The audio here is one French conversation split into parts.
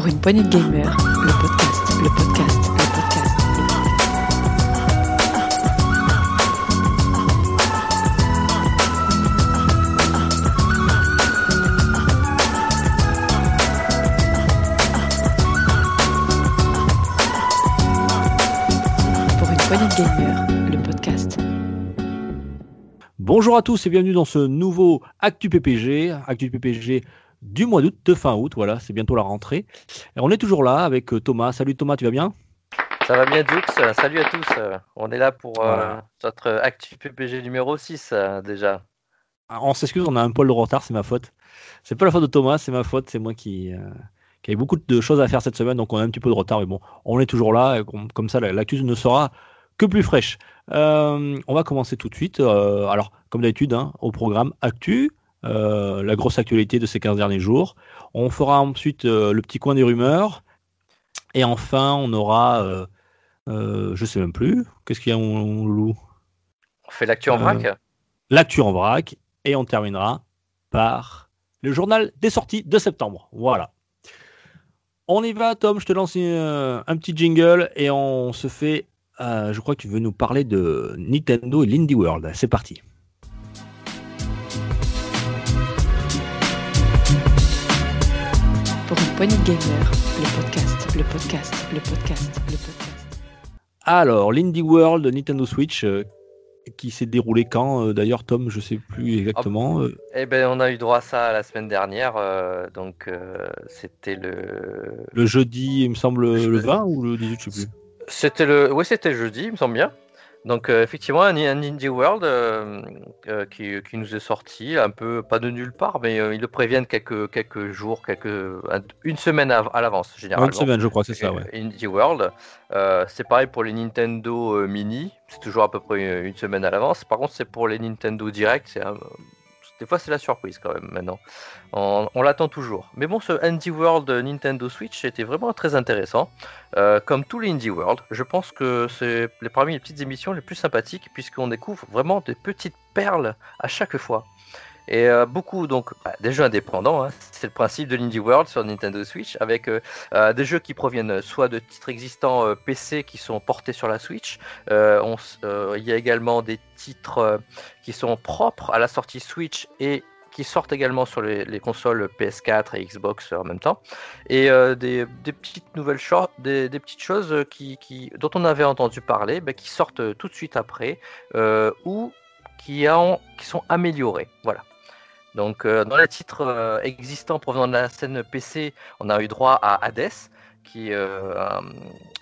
Pour une poignée de gamers, le podcast, le podcast, le podcast. Pour une poignée de gamers, le podcast. Bonjour à tous et bienvenue dans ce nouveau Actu PPG, Actu PPG du mois d'août, de fin août, voilà, c'est bientôt la rentrée. Et on est toujours là avec euh, Thomas. Salut Thomas, tu vas bien? Ça va bien, Dux. Salut à tous. On est là pour euh, notre Actu PPG numéro 6 euh, déjà. Ah, On s'excuse, on a un poil de retard, c'est ma faute. C'est pas la faute de Thomas, c'est ma faute, c'est moi qui, euh, qui beaucoup de choses à faire cette semaine, donc on a un petit peu de retard, mais bon, on est toujours là, et comme ça la- l'actu ne sera que plus fraîche. Euh, on va commencer tout de suite. euh, alors, comme d'habitude, hein, au programme Actu, euh, la grosse actualité de ces 15 derniers jours. On fera ensuite euh, le petit coin des rumeurs. Et enfin, on aura, euh, euh, je sais même plus, qu'est-ce qu'il y a, mon, loulou? On fait l'actu en vrac? l'actu en vrac et on terminera par le journal des sorties de septembre. Voilà. On y va, Tom, je te lance un petit jingle et on se fait. je crois que tu veux nous parler de Nintendo et l'Indie World. C'est parti. De gamers, le podcast, le podcast, le podcast, le podcast. Alors, l'Indie World Nintendo Switch euh, qui s'est déroulé quand euh, D'ailleurs, Tom, je sais plus exactement. euh, Eh ben, on a eu droit à ça la semaine dernière. euh, donc, euh, c'était le. le jeudi, il me semble, le sais. 20 ou le 18, je sais plus. C'était le. Oui, c'était jeudi, il me semble bien. Donc, euh, effectivement, un, un Indie World euh, euh, qui, qui nous est sorti, un peu, pas de nulle part, mais ils le préviennent quelques, quelques jours, quelques, un- une semaine à, à l'avance, généralement. Une semaine, je crois, c'est ça, ouais. Indie World. C'est pareil pour les Nintendo Mini, c'est toujours à peu près une semaine à l'avance. Par contre, c'est pour les Nintendo Direct, c'est un- des fois c'est la surprise quand même maintenant. On, l'attend toujours. Mais bon, ce Indie World Nintendo Switch était vraiment très intéressant. Euh, comme tous les Indie World, je pense que c'est parmi les petites émissions les plus sympathiques puisqu'on découvre vraiment des petites perles à chaque fois. Et euh, beaucoup donc bah, des jeux indépendants, hein. c'est le principe de l'Indie World sur Nintendo Switch, avec euh, euh, des jeux qui proviennent soit de titres existants PC qui sont portés sur la Switch. Il y a également des titres qui sont propres à la sortie Switch et qui sortent également sur les, les consoles PS4 et Xbox en même temps. Et des, petites nouvelles choses, des, petites choses dont on avait entendu parler, bah, qui sortent tout de suite après ou qui, qui sont améliorées. Voilà. Donc, euh, dans les titres euh, existants provenant de la scène PC, on a eu droit à Hades, qui est euh,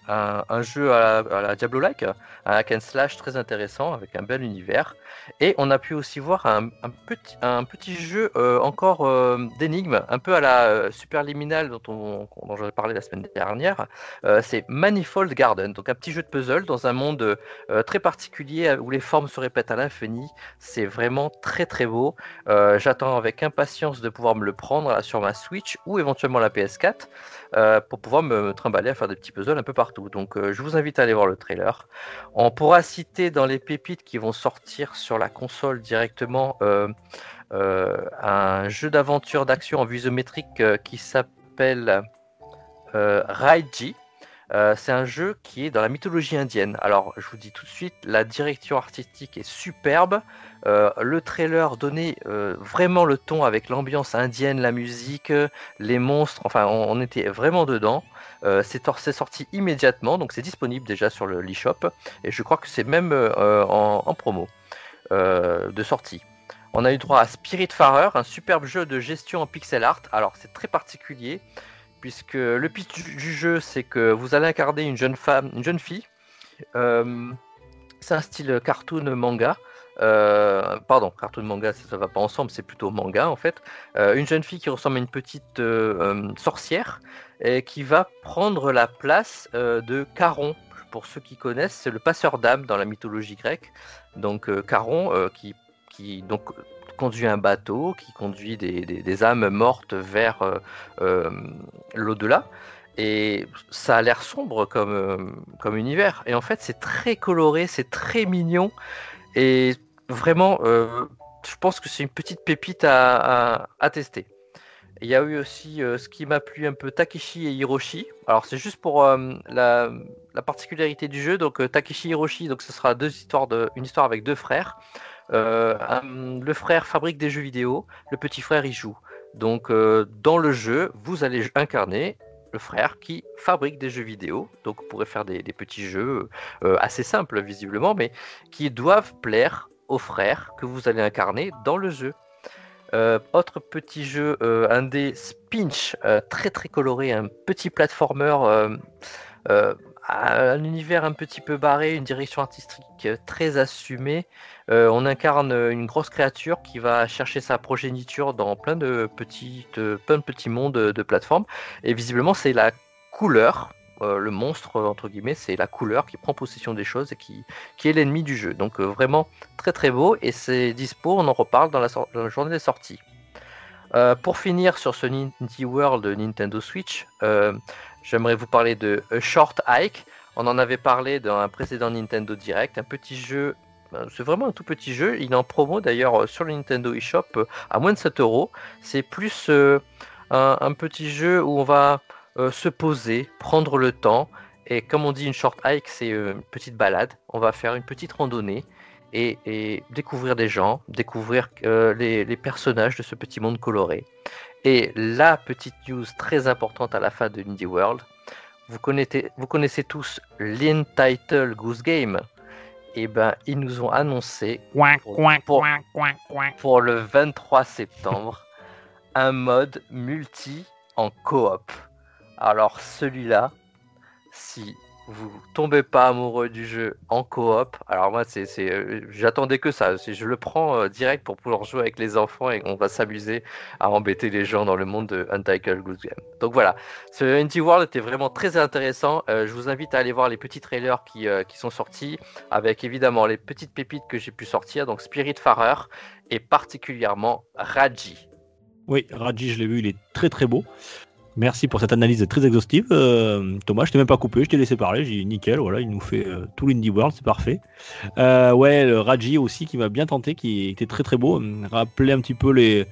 un, jeu à la, Diablo-like, un hack and slash très intéressant avec un bel univers. Et on a pu aussi voir un, petit, jeu euh, encore euh, d'énigmes, un peu à la euh, Superliminal dont, on, dont j'avais parlé la semaine dernière. C'est Manifold Garden, donc un petit jeu de puzzle dans un monde très particulier où les formes se répètent à l'infini. C'est vraiment très très beau. J'attends avec impatience de pouvoir me le prendre sur ma Switch ou éventuellement la PS4 euh, pour pouvoir me, trimballer à faire des petits puzzles un peu partout. Donc euh, je vous invite à aller voir le trailer. On pourra citer dans les pépites qui vont sortir sur la console directement euh, un jeu d'aventure d'action en vue qui s'appelle Raiji. Euh, c'est un jeu qui est dans la mythologie indienne. Alors, je vous dis tout de suite, la direction artistique est superbe. Euh, le trailer donnait euh, vraiment le ton avec l'ambiance indienne, la musique, les monstres. Enfin, on, était vraiment dedans. C'est sorti immédiatement, donc c'est disponible déjà sur le l'eShop. Et je crois que c'est même en, promo de sortie. On a eu droit à Spiritfarer, un superbe jeu de gestion en pixel art. Alors, c'est très particulier puisque le pitch du jeu, c'est que vous allez incarner une jeune femme, une jeune fille. Euh, c'est un style cartoon manga. Euh, pardon, cartoon manga, ça, ça va pas ensemble, c'est plutôt manga en fait. Euh, une jeune fille qui ressemble à une petite sorcière et qui va prendre la place de Charon. Pour ceux qui connaissent, c'est le passeur d'âme dans la mythologie grecque. Donc euh, qui, qui donc conduit un bateau, qui conduit des, âmes mortes vers euh, euh, l'au-delà. Et ça a l'air sombre comme, euh, comme univers. Et en fait, c'est très coloré, c'est très mignon. Et vraiment, je pense que c'est une petite pépite à, à- tester. Il y a eu aussi ce qui m'a plu un peu Takeshi et Hiroshi. Alors c'est juste pour la, la, particularité du jeu. Donc euh, Takeshi et Hiroshi, donc ce sera deux histoires de, une histoire avec deux frères. Le frère fabrique des jeux vidéo, le petit frère y joue. Donc dans le jeu, vous allez incarner le frère qui fabrique des jeux vidéo. Donc vous pourrez faire des, petits jeux assez simples visiblement, mais qui doivent plaire aux frères que vous allez incarner dans le jeu. Euh, autre petit jeu euh, un des Spinch, euh, très très coloré, un petit platformer, un univers un petit peu barré, une direction artistique très assumée. on incarne une grosse créature qui va chercher sa progéniture dans plein de, petites, plein de petits mondes de plateformes. Et visiblement, c'est la couleur euh, le monstre, entre guillemets, c'est la couleur qui prend possession des choses et qui, qui est l'ennemi du jeu. Donc euh, vraiment très très beau et c'est dispo, on en reparle dans la, journée des sorties. Euh, pour finir sur ce Indie World Nintendo Switch, j'aimerais vous parler de Short Hike. On en avait parlé dans un précédent Nintendo Direct, un petit jeu c'est vraiment un tout petit jeu. Il est en promo d'ailleurs sur le Nintendo eShop à moins de 7 euros. C'est plus un, petit jeu où on va euh, se poser, prendre le temps. Et comme on dit, une short hike, c'est euh, une petite balade. On va faire une petite randonnée et, découvrir des gens, découvrir euh, les, personnages de ce petit monde coloré. Et la petite news très importante à la fin de Indie World, vous connaissez, vous connaissez tous l'Intitle Goose Game. Et eh ben, ils nous ont annoncé pour, pour le 23 septembre un mode multi en coop. Alors celui-là, si vous tombez pas amoureux du jeu en coop, alors moi c'est, euh, j'attendais que ça, je le prends euh, direct pour pouvoir jouer avec les enfants et on va s'amuser à embêter les gens dans le monde de Untitled Goose Game. Donc voilà, ce Indie World était vraiment très intéressant. Euh, je vous invite à aller voir les petits trailers qui, qui sont sortis, avec évidemment les petites pépites que j'ai pu sortir, donc Spirit Farer et particulièrement Raji. Oui, Raji, je l'ai vu, il est très très beau. Merci pour cette analyse très exhaustive. Euh, Thomas, je t'ai même pas coupé, je t'ai laissé parler. J'ai dit nickel, voilà, il nous fait euh, tout l'Indie World, c'est parfait. Euh, ouais, le Raji aussi qui m'a bien tenté, qui était très très beau. Rappelait un petit peu les,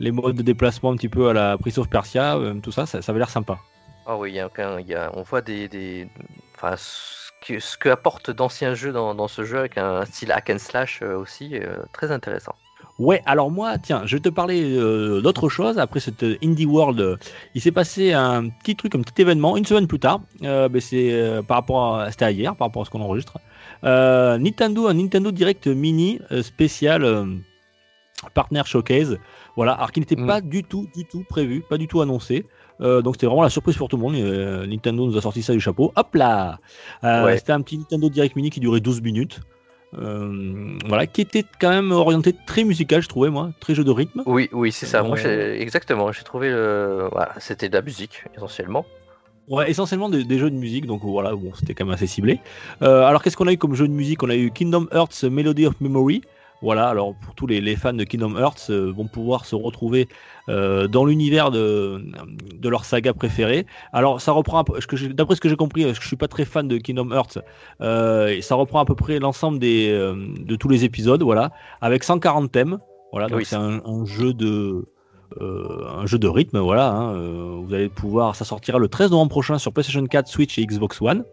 les modes de déplacement un petit peu à la Prince of Persia, tout ça, ça, avait l'air sympa. Ah oui, y a, on voit des, des enfin, ce que, ce que apporte d'anciens jeux dans, dans, ce jeu avec un style hack and slash aussi, très intéressant. Ouais, alors moi, tiens, je vais te parler euh, d'autre chose. Après cette Indie World, il s'est passé un petit truc, un petit événement, une semaine plus tard. Euh, ben, c'est euh, par rapport à, c'était hier, par rapport à ce qu'on enregistre. Nintendo, un Nintendo Direct Mini spécial Partner Showcase. Voilà, alors qui n'était mm. pas du tout, du tout prévu, pas du tout annoncé. donc c'était vraiment la surprise pour tout le monde. Nintendo nous a sorti ça du chapeau. Hop là C'était un petit Nintendo Direct Mini qui durait 12 minutes. Euh, voilà, qui était quand même orienté très musical, je trouvais, moi, très jeu de rythme. Oui, oui, c'est ça. Moi, exactement. J'ai trouvé le. Voilà, c'était de la musique, essentiellement. Ouais, essentiellement des, jeux de musique, donc voilà, bon, c'était quand même assez ciblé. Euh, alors, qu'est-ce qu'on a eu comme jeu de musique? On a eu Kingdom Hearts Melody of Memory. Voilà, alors pour tous les, fans de Kingdom Hearts euh, vont pouvoir se retrouver euh, dans l'univers de, de leur saga préférée. Alors ça reprend, d'après ce que j'ai compris, parce que je suis pas très fan de Kingdom Hearts, euh, ça reprend à peu près l'ensemble des de tous les épisodes, voilà, avec 140 thèmes. Voilà, donc c'est un, jeu de un jeu de rythme, voilà. Hein, vous allez pouvoir, ça sortira le 13 novembre prochain sur PlayStation 4, Switch et Xbox One.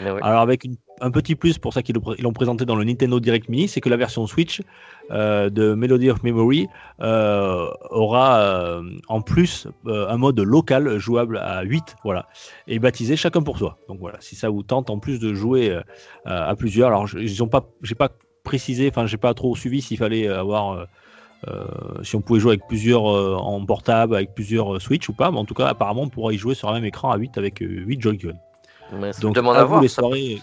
Alors avec un petit plus pour ça qu'ils l'ont présenté dans le Nintendo Direct Mini, c'est que la version Switch euh, de Melody of Memory euh, aura euh, en plus un mode local jouable à 8, voilà, et baptisé chacun pour soi. Donc voilà, si ça vous tente en plus de jouer à plusieurs, alors ils ont pas, j'ai pas précisé, enfin j'ai pas trop suivi s'il fallait avoir si on pouvait jouer avec plusieurs en portable, avec plusieurs Switch ou pas, mais en tout cas, apparemment, on pourra y jouer sur un même écran à 8 avec 8 Joy-Con. Donc, demande à, voir. les soirées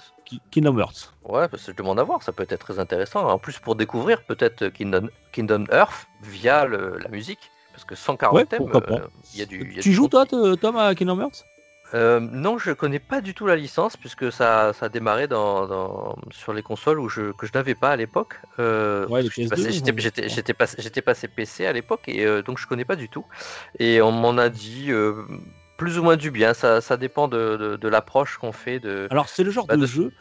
Kingdom Hearts. Ouais, parce que je demande à voir, ça peut être très intéressant. En plus, pour découvrir peut-être Kingdom, Kingdom Earth via la musique, parce que 140 ouais, thèmes, euh, il y a du. tu joues toi, Tom, à Kingdom Hearts euh, non, je connais pas du tout la licence puisque ça, ça a démarré dans, sur les consoles où je, que je n'avais pas à l'époque. Euh, ouais, J'étais passé, passé, PC à l'époque et euh, donc je connais pas du tout. Et on m'en a dit plus ou moins du bien. Ça, ça dépend de, de, l'approche qu'on fait. De, Alors, c'est le genre bah, de, jeu.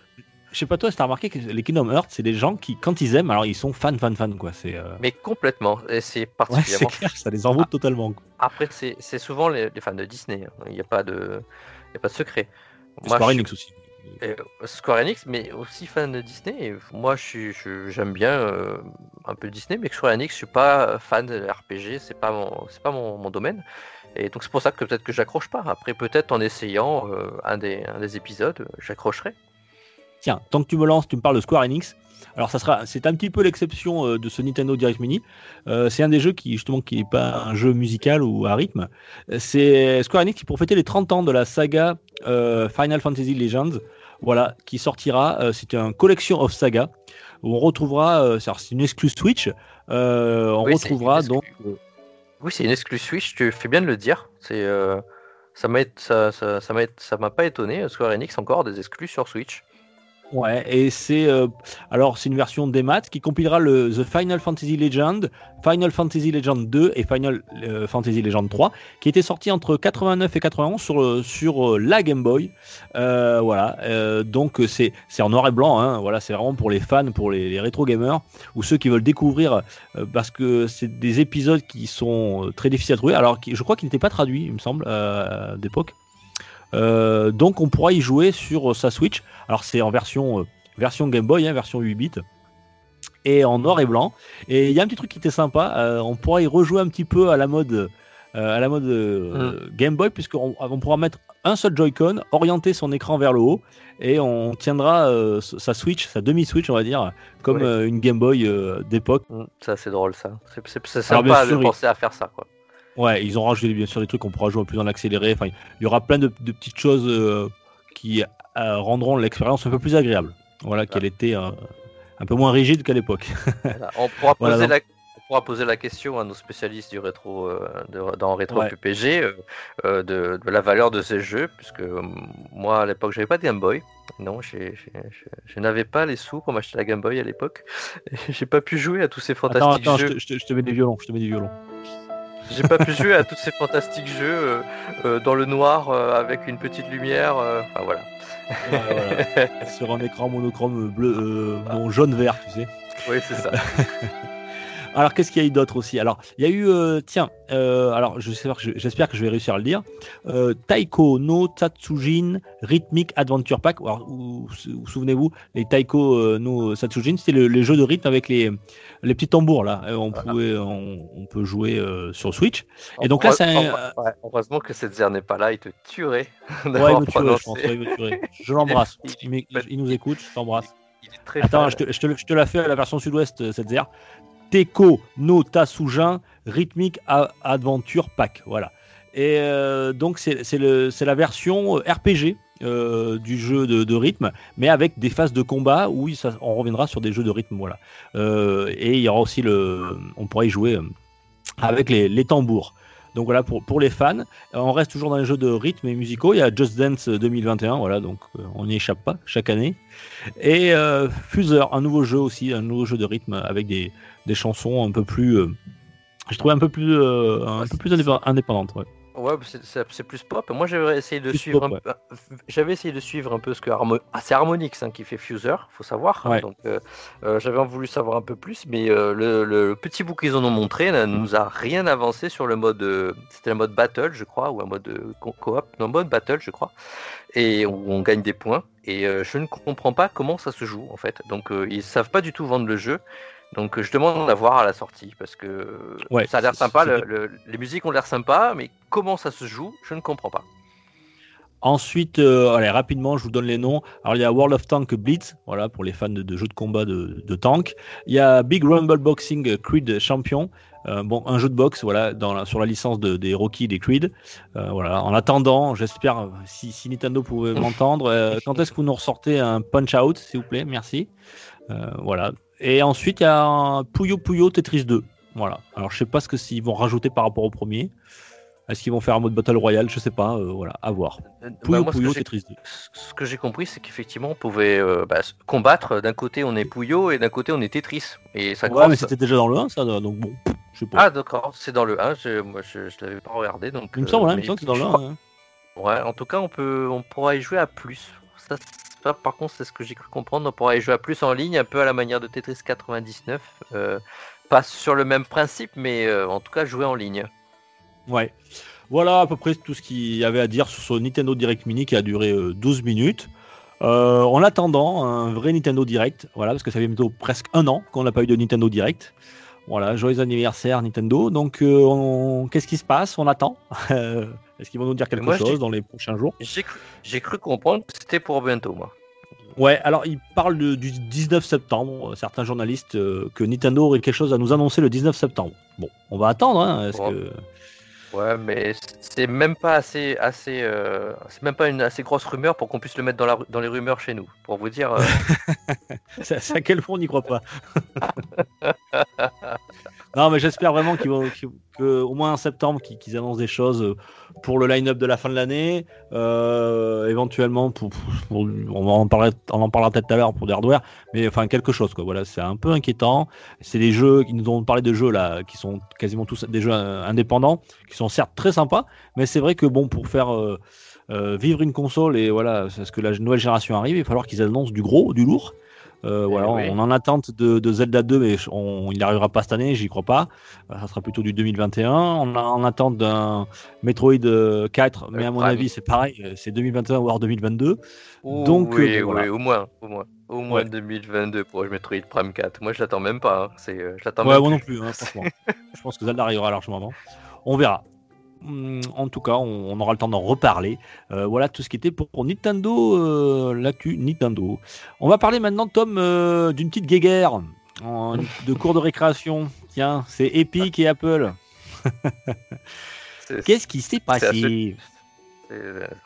je sais pas toi, si t'as remarqué que les Kingdom Hearts, c'est des gens qui, quand ils aiment, alors ils sont fans, fans, fans, quoi. C'est. euh, Mais complètement, et c'est Ouais, c'est particulièrement. clair, ça les envoûte totalement. quoi. Après, c'est souvent les, les fans de Disney. hein. Il n'y a pas de, il y a pas de secret. Moi, Square je Enix aussi. Et, euh, Square Enix, mais aussi fan de Disney. Et moi, je suis, je- j'aime bien euh, un peu Disney, mais Square Enix, je suis pas fan de RPG. C'est pas mon, c'est pas mon, mon domaine. Et donc c'est pour ça que peut-être que j'accroche pas. Après, peut-être en essayant euh, un des, un des épisodes, euh, j'accrocherai. Tiens, tant que tu me lances, tu me parles de Square Enix. Alors ça sera, c'est un petit peu l'exception euh, de ce Nintendo Direct Mini. Euh, c'est un des jeux qui justement qui n'est pas un jeu musical ou à rythme. C'est Square Enix qui pour fêter les 30 ans de la saga Final Fantasy Legends, voilà, qui sortira. c'est un collection of saga où on retrouvera, c'est une exclus Switch. on Oui, retrouvera donc. exclu- Oui, c'est une exclus Switch. Tu fais bien de le dire. C'est, euh, ça m'a, ça, ça, ça pas étonné. Square Enix encore des exclus sur Switch. Ouais, et c'est euh, alors c'est une version des maths qui compilera le The Final Fantasy Legend, Final Fantasy Legend 2 et Final euh, Fantasy Legend 3, qui était sorti entre 89 et 91 sur euh, sur euh, la Game Boy. Euh, voilà, donc c'est c'est en noir et blanc. Hein, voilà, c'est vraiment pour les fans, pour les, rétro gamers ou ceux qui veulent découvrir parce que c'est des épisodes qui sont très difficiles à trouver. Alors qui- je crois qu'ils n'étaient pas traduits, il me semble, d'époque. Euh, donc on pourra y jouer sur euh, sa Switch. Alors c'est en version, euh, version Game Boy, hein, version 8 bits, et en noir et blanc. Et il y a un petit truc qui était sympa, euh, on pourra y rejouer un petit peu à la mode, à la mode euh, Game Boy, puisqu'on on pourra mettre un seul Joy-Con, orienter son écran vers le haut, et on tiendra sa Switch, sa demi-Switch on va dire, comme une Game Boy d'époque. Mm, Ça, c'est drôle ça. C'est, sympa de penser à faire ça, quoi. Ouais, ils ont rajouté bien sûr des trucs qu'on pourra jouer plus en accéléré. Enfin, il y aura plein de, de petites choses euh, qui euh, rendront l'expérience un peu plus agréable. Voilà, qu'elle était euh, un peu moins rigide qu'à l'époque. Voilà. On pourra Voilà, poser la on pourra poser la question à nos spécialistes du rétro de- dans rétro Ouais. PPG de, de la valeur de ces jeux puisque moi à l'époque j'avais pas de Game Boy non je, je n'avais pas les sous pour m'acheter la Game Boy à l'époque j'ai pas pu jouer à tous ces Attends, fantastiques attends, jeux je te- je te mets des violons, je te mets des violons. J'ai pas pu jouer à tous ces fantastiques jeux euh, euh, dans le noir euh, avec une petite lumière enfin voilà. Sur un écran monochrome bleu, euh, bon, jaune-vert, tu sais. oui c'est ça Alors, qu'est-ce qu'il y a eu d'autre aussi? Alors, il y a eu, euh, tiens, euh, alors j'espère que, je, vais réussir à le dire. Euh, Taiko no Tatsujin Rhythmic Adventure Pack. Alors, vous, vous souvenez-vous, les Taiko no Tatsujin, c'était le, les jeux de rythme avec les, les petits tambours là. On, Voilà. pouvait, on, on peut jouer sur Switch. Et donc là, c'est un- ouais, heureusement que cette zère n'est pas là il te tuerait Ouais, d'avoir il me tuerait, je pense. ouais, il me tuerait. Je l'embrasse. Il- Il, nous écoute, je t'embrasse. il est très Attends, je te, je, te, je te la fais à la version sud-ouest, cette ZR. Teco no Tasujin Rhythmic Adventure Pack. Voilà. Et euh, donc, c'est la version euh, RPG euh, du jeu de, de rythme, mais avec des phases de combat où ça- on reviendra sur des jeux de rythme. Voilà. Et il y aura aussi le. On pourra y jouer avec les, tambours. Donc voilà, pour, pour les fans, on reste toujours dans les jeux de rythme et musicaux. Il y a Just Dance 2021, voilà, donc on n'y échappe pas chaque année. Et euh, Fuser, un nouveau jeu aussi, un nouveau jeu de rythme avec des, des chansons un peu plus. euh, je trouvais un peu plus, euh, un Ouais, peu plus indép- indépendantes. Ouais. Ouais, bah, c'est- plus pop. Moi, j'avais essayé de Plus suivre pop, un peu. J'avais essayé de suivre un peu ce que Harmo... ah, c'est Harmonix hein, qui fait Fuser, faut savoir. Ouais. donc, euh, euh, j'avais voulu savoir un peu plus, mais euh, le, le petit bout qu'ils en ont montré ne nous a rien avancé sur le mode. euh, C'était le mode battle, je crois, ou un mode euh, co- coop. Non, mode battle, je crois. Et où on gagne des points. Et euh, je ne comprends pas comment ça se joue en fait. Donc, euh, ils savent pas du tout vendre le jeu. Donc, je demande à voir à la sortie parce que Ouais, ça a l'air sympa. c'est- le- le- les musiques ont l'air sympa, mais comment ça se joue, je ne comprends pas. Ensuite, euh, allez, rapidement, je vous donne les noms. Alors, il y a World of Tank Blitz, voilà, pour les fans de, de jeux de combat de, de tank. Il y a Big Rumble Boxing Creed Champion, euh, bon, un jeu de boxe, voilà, dans la- sur la licence de, des Rocky, des Creed. Euh, voilà. En attendant, j'espère, si, si Nintendo pouvait m'entendre, quand est-ce que vous nous ressortez un Punch Out, s'il vous plaît, merci. Voilà. Et ensuite, il y a un Puyo Puyo Tetris 2. Voilà. Alors, je sais pas ce que s'ils vont rajouter par rapport au premier. Est-ce qu'ils vont faire un mode Battle Royale? Je sais pas. euh, voilà, à voir. Euh, bah, Puyo Puyo Tetris 2. ce que j'ai compris, c'est qu'effectivement, on pouvait euh, bah, combattre. D'un côté, on est Puyo et d'un côté, on est Tetris. Et ça Ouais, croise. mais c'était déjà dans le 1, ça, donc bon, je sais pas. Ah, d'accord, c'est dans le 1. Je, moi, je, je l'avais pas regardé. Donc, il me euh, semble, hein, il me semble que c'est dans le 1. crois- hein. Ouais, en tout cas, on, peut, on pourra y jouer à plus. Ça, par contre, c'est ce que j'ai cru comprendre. On pourra y jouer à plus en ligne, un peu à la manière de Tetris 99. Euh, pas sur le même principe, mais euh, en tout cas jouer en ligne. Ouais. Voilà à peu près tout ce qu'il y avait à dire sur ce Nintendo Direct Mini qui a duré euh, 12 minutes. Euh, en attendant un vrai Nintendo Direct, voilà, parce que ça fait bientôt presque un an qu'on n'a pas eu de Nintendo Direct. Voilà, joyeux anniversaire Nintendo. Donc, on- qu'est-ce qui se passe? On attend. Est-ce qu'ils vont nous dire quelque moi, chose dans les prochains jours J'ai cru, comprendre que c'était pour bientôt, moi. Ouais, alors ils parlent de- du 19 septembre, euh, certains journalistes, euh, que Nintendo aurait quelque chose à nous annoncer le 19 septembre. Bon, on va attendre, hein, est-ce Bon. que... Ouais, mais c'est même pas assez, assez, euh, c'est même pas une assez grosse rumeur pour qu'on puisse le mettre dans, la, dans les rumeurs chez nous. Pour vous dire, euh, c'est à quel point on n'y croit pas. non, mais j'espère vraiment qu'ils vont, moins en septembre, qu'ils annoncent des choses pour le line-up de la fin de l'année, euh, éventuellement pour, on en parlera, on en parlera peut-être tout à l'heure pour des hardware, mais enfin quelque chose quoi. Voilà, c'est un peu inquiétant. C'est des jeux, ils nous ont parlé de jeux là, qui sont quasiment tous des jeux euh, indépendants, qui sont certes très sympas, mais c'est vrai que bon pour faire euh, vivre une console et voilà, c'est ce que la nouvelle génération arrive, il va falloir qu'ils annoncent du gros, du lourd. Euh, voilà, Eh oui. on en attente de, de Zelda 2, mais on, il n'arrivera pas cette année, j'y crois pas. Euh, Ça sera plutôt du 2021. On a en attente d'un Metroid euh, 4, mais à mon avis, c'est pareil, euh, c'est 2021 voire 2022. ouh, Donc, oui, euh, voilà. oui, au moins, au moins, au moins Ouais. 2022 pour le Metroid Prime 4. Moi, je l'attends même pas. hein. C'est, euh, je l'attends Ouais, même moi non plus. plus, hein, franchement. Je pense que Zelda arrivera largement avant. On verra. Hum, En tout cas, on, on aura le temps d'en reparler. Euh, voilà tout ce qui était pour, pour Nintendo, euh, l'actu Nintendo. On va parler maintenant, Tom, euh, d'une petite guéguerre en- de cours de récréation. Tiens, c'est Epic et Apple. Qu'est-ce qui s'est passé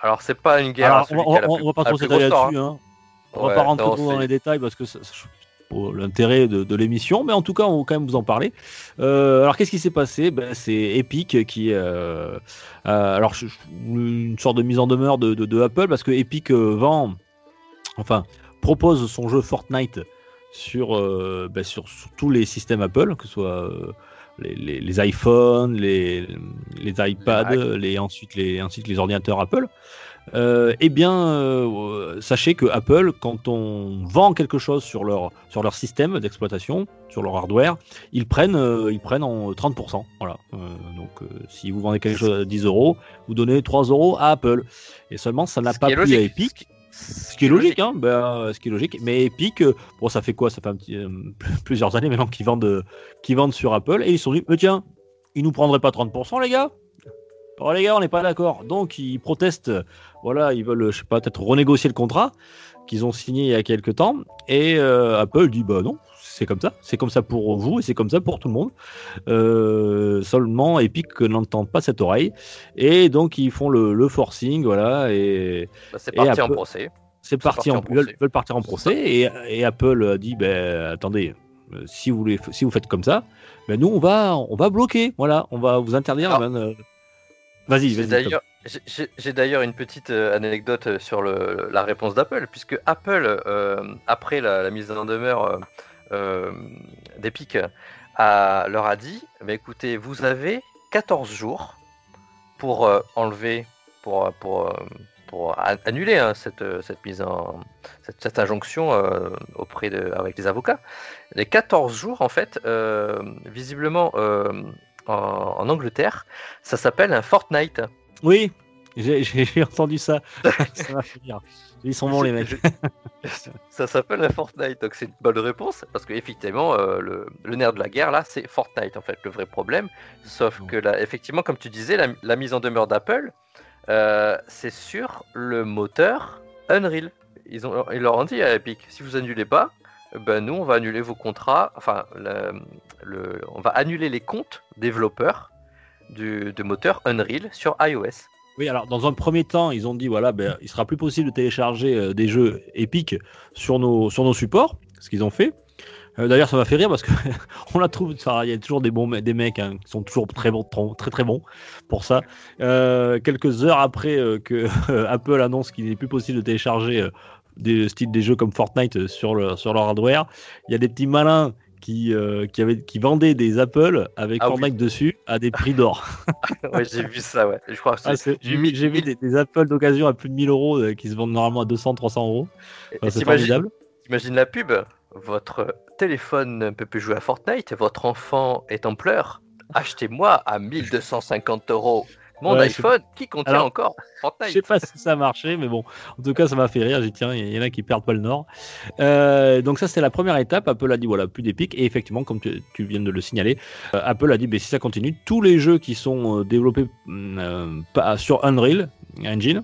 Alors, c'est pas une guerre. Alors, on, va- on- on va pas trop s'étaler grosse là-dessus. Hein. On va Ouais, pas rentrer non, trop dans les détails parce que ça- ça- pour l'intérêt de, de l'émission, mais en tout cas, on va quand même vous en parler. Euh, alors, qu'est-ce qui s'est passé? Ben, C'est Epic qui, euh, euh, alors une sorte de mise en demeure de, de- de Apple parce que Epic vend, enfin propose son jeu Fortnite sur, euh, ben, sur, sur tous les systèmes Apple, que ce soit euh, les, les- les iPhones, les, les iPads, les, ensuite, les, ensuite les ordinateurs Apple. Euh, eh bien, euh, sachez que Apple, quand on vend quelque chose sur leur, sur leur système d'exploitation, sur leur hardware, ils prennent, euh, ils prennent en 30%. Voilà. Donc, si vous vendez quelque chose à 10 euros, vous donnez 3 euros à Apple. Et seulement, ça n'a pas logique. à Epic. Ce qui est logique, hein, ben, ce qui est logique. Mais Epic, bon, ça fait quoi? Ça fait un petit, plusieurs années maintenant qu'ils vendent, vendent sur Apple et ils se sont dit, mais tiens, ils nous prendraient pas 30%, les gars Oh les gars, on n'est pas d'accord. Donc ils protestent. Voilà, ils veulent, je sais pas, peut-être renégocier le contrat qu'ils ont signé il y a quelques temps. Et euh, Apple dit, bah non, c'est comme ça. C'est comme ça pour vous et c'est comme ça pour tout le monde. Euh, seulement Epic n'entend pas cette oreille. Et donc ils font le, le forcing, voilà. Et Bah, c'est parti en procès. c'est parti en, en ils veulent, procès. veulent partir en procès et, et Apple a dit ben attendez euh, si vous voulez si vous faites comme ça ben nous on va on va bloquer voilà on va vous interdire Alors, ben, euh, vas-y J'ai vas-y j'ai- d'ailleurs une petite euh, anecdote euh, sur le, la réponse d'Apple, puisque Apple, euh, après la, la mise en demeure euh, d'Epic, leur a dit bah, écoutez, vous avez 14 jours pour euh, enlever, pour, pour, pour annuler hein, cette, cette mise en. cette, cette injonction auprès de, avec les avocats. Les 14 jours, en fait, visiblement. En, en Angleterre, ça s'appelle un Fortnite. oui j'ai- entendu ça ça rire ils sont bons les mecs ça s'appelle un Fortnite, donc c'est une bonne réponse, parce qu'effectivement, euh, le, le nerf de la guerre, là, c'est Fortnite, en fait, le vrai problème. Sauf que, là, effectivement, comme tu disais, la, la mise en demeure d'Apple, euh, c'est sur le moteur Unreal. Ils, ont, ils leur ont dit à Epic, si vous annulez pas, ben nous, on va annuler vos contrats, enfin, le, on va annuler les comptes développeurs de moteur Unreal sur iOS. oui alors dans un premier temps ils ont dit voilà ben il sera plus possible de télécharger euh, des jeux épiques sur nos sur nos supports ce qu'ils ont fait Euh, D'ailleurs, ça m'a fait rire parce que on la trouve. Il y a toujours des bons, des mecs hein, qui sont toujours très bons, tr- très très bons pour ça. Euh, quelques heures après que Apple annonce qu'il n'est plus possible de télécharger des styles des jeux comme Fortnite euh, sur le sur leur hardware, il y a des petits malins qui, euh, qui, avait, qui vendait des Apple avec Ah oui. Fortnite dessus à des prix d'or. ouais, j'ai vu ça, ouais. Je crois que Ah, J'ai vu, j'ai vu des, des Apple d'occasion à plus de 1000 euros euh, qui se vendent normalement à 200, 300 euros. Enfin, c'est formidable. T'imagines la pub? Votre téléphone ne peut plus jouer à Fortnite, votre enfant est en pleurs. Achetez-moi à 1250 euros mon Ouais, iPhone qui contient Alors, encore Je sais Fortnite. pas si ça a marché, mais bon, en tout cas, ça m'a fait rire. J'ai dit, tiens, il y en a qui perdent pas le nord. Euh, donc, ça, c'était la première étape. Apple a dit, voilà, plus d'Epic. Et effectivement, comme tu, tu viens de le signaler, euh, Apple a dit, ben, si ça continue, tous les jeux qui sont euh, développés euh, pas- sur Unreal Engine,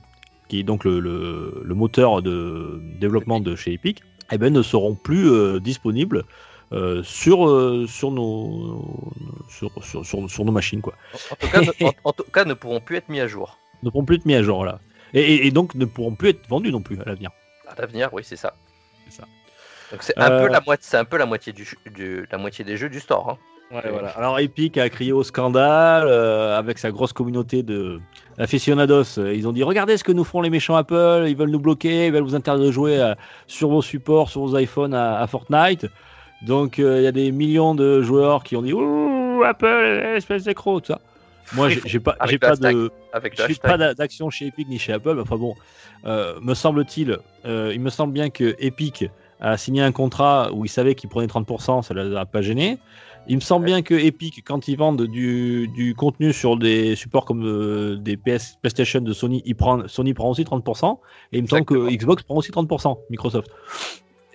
qui est donc le, le- le moteur de développement de chez Epic, eh ben, ne seront plus euh, disponibles. Euh, sur, euh, sur, nos, sur, sur, sur- sur nos machines quoi. En, en tout cas, ne, en- en tout cas, ne pourront plus être mis à jour. ne pourront plus être mis à jour là. Et, et- et donc ne pourront plus être vendus non plus à l'avenir. À l'avenir, oui, c'est ça. C'est ça. Donc c'est un Euh, peu la moitié, un peu la moitié du, du- la moitié des jeux du store. hein. Ouais, voilà. Alors Epic a crié au scandale euh, avec sa grosse communauté de aficionados. Euh, Ils ont dit regardez ce que nous font les méchants Apple, ils veulent nous bloquer, ils veulent vous interdire de jouer euh, sur vos supports, sur vos iPhones à, à Fortnite. Donc euh, il y a des millions de joueurs qui ont dit ouh Apple espèce d'écro tout ça. Moi j'ai pas j'ai pas de j'ai d'action chez Epic ni chez Apple. Enfin bon, euh, me semble-t-il, euh, il me semble bien que Epic a signé un contrat où il savait qu'il prenait 30%, ça ne l'a pas gêné. Il me semble Ouais. bien que Epic, quand ils vendent du, du contenu sur des supports comme euh, des PS, PlayStation de Sony, il prend, Sony prend aussi 30%. Et il me semble que. Xbox prend aussi 30%, Microsoft.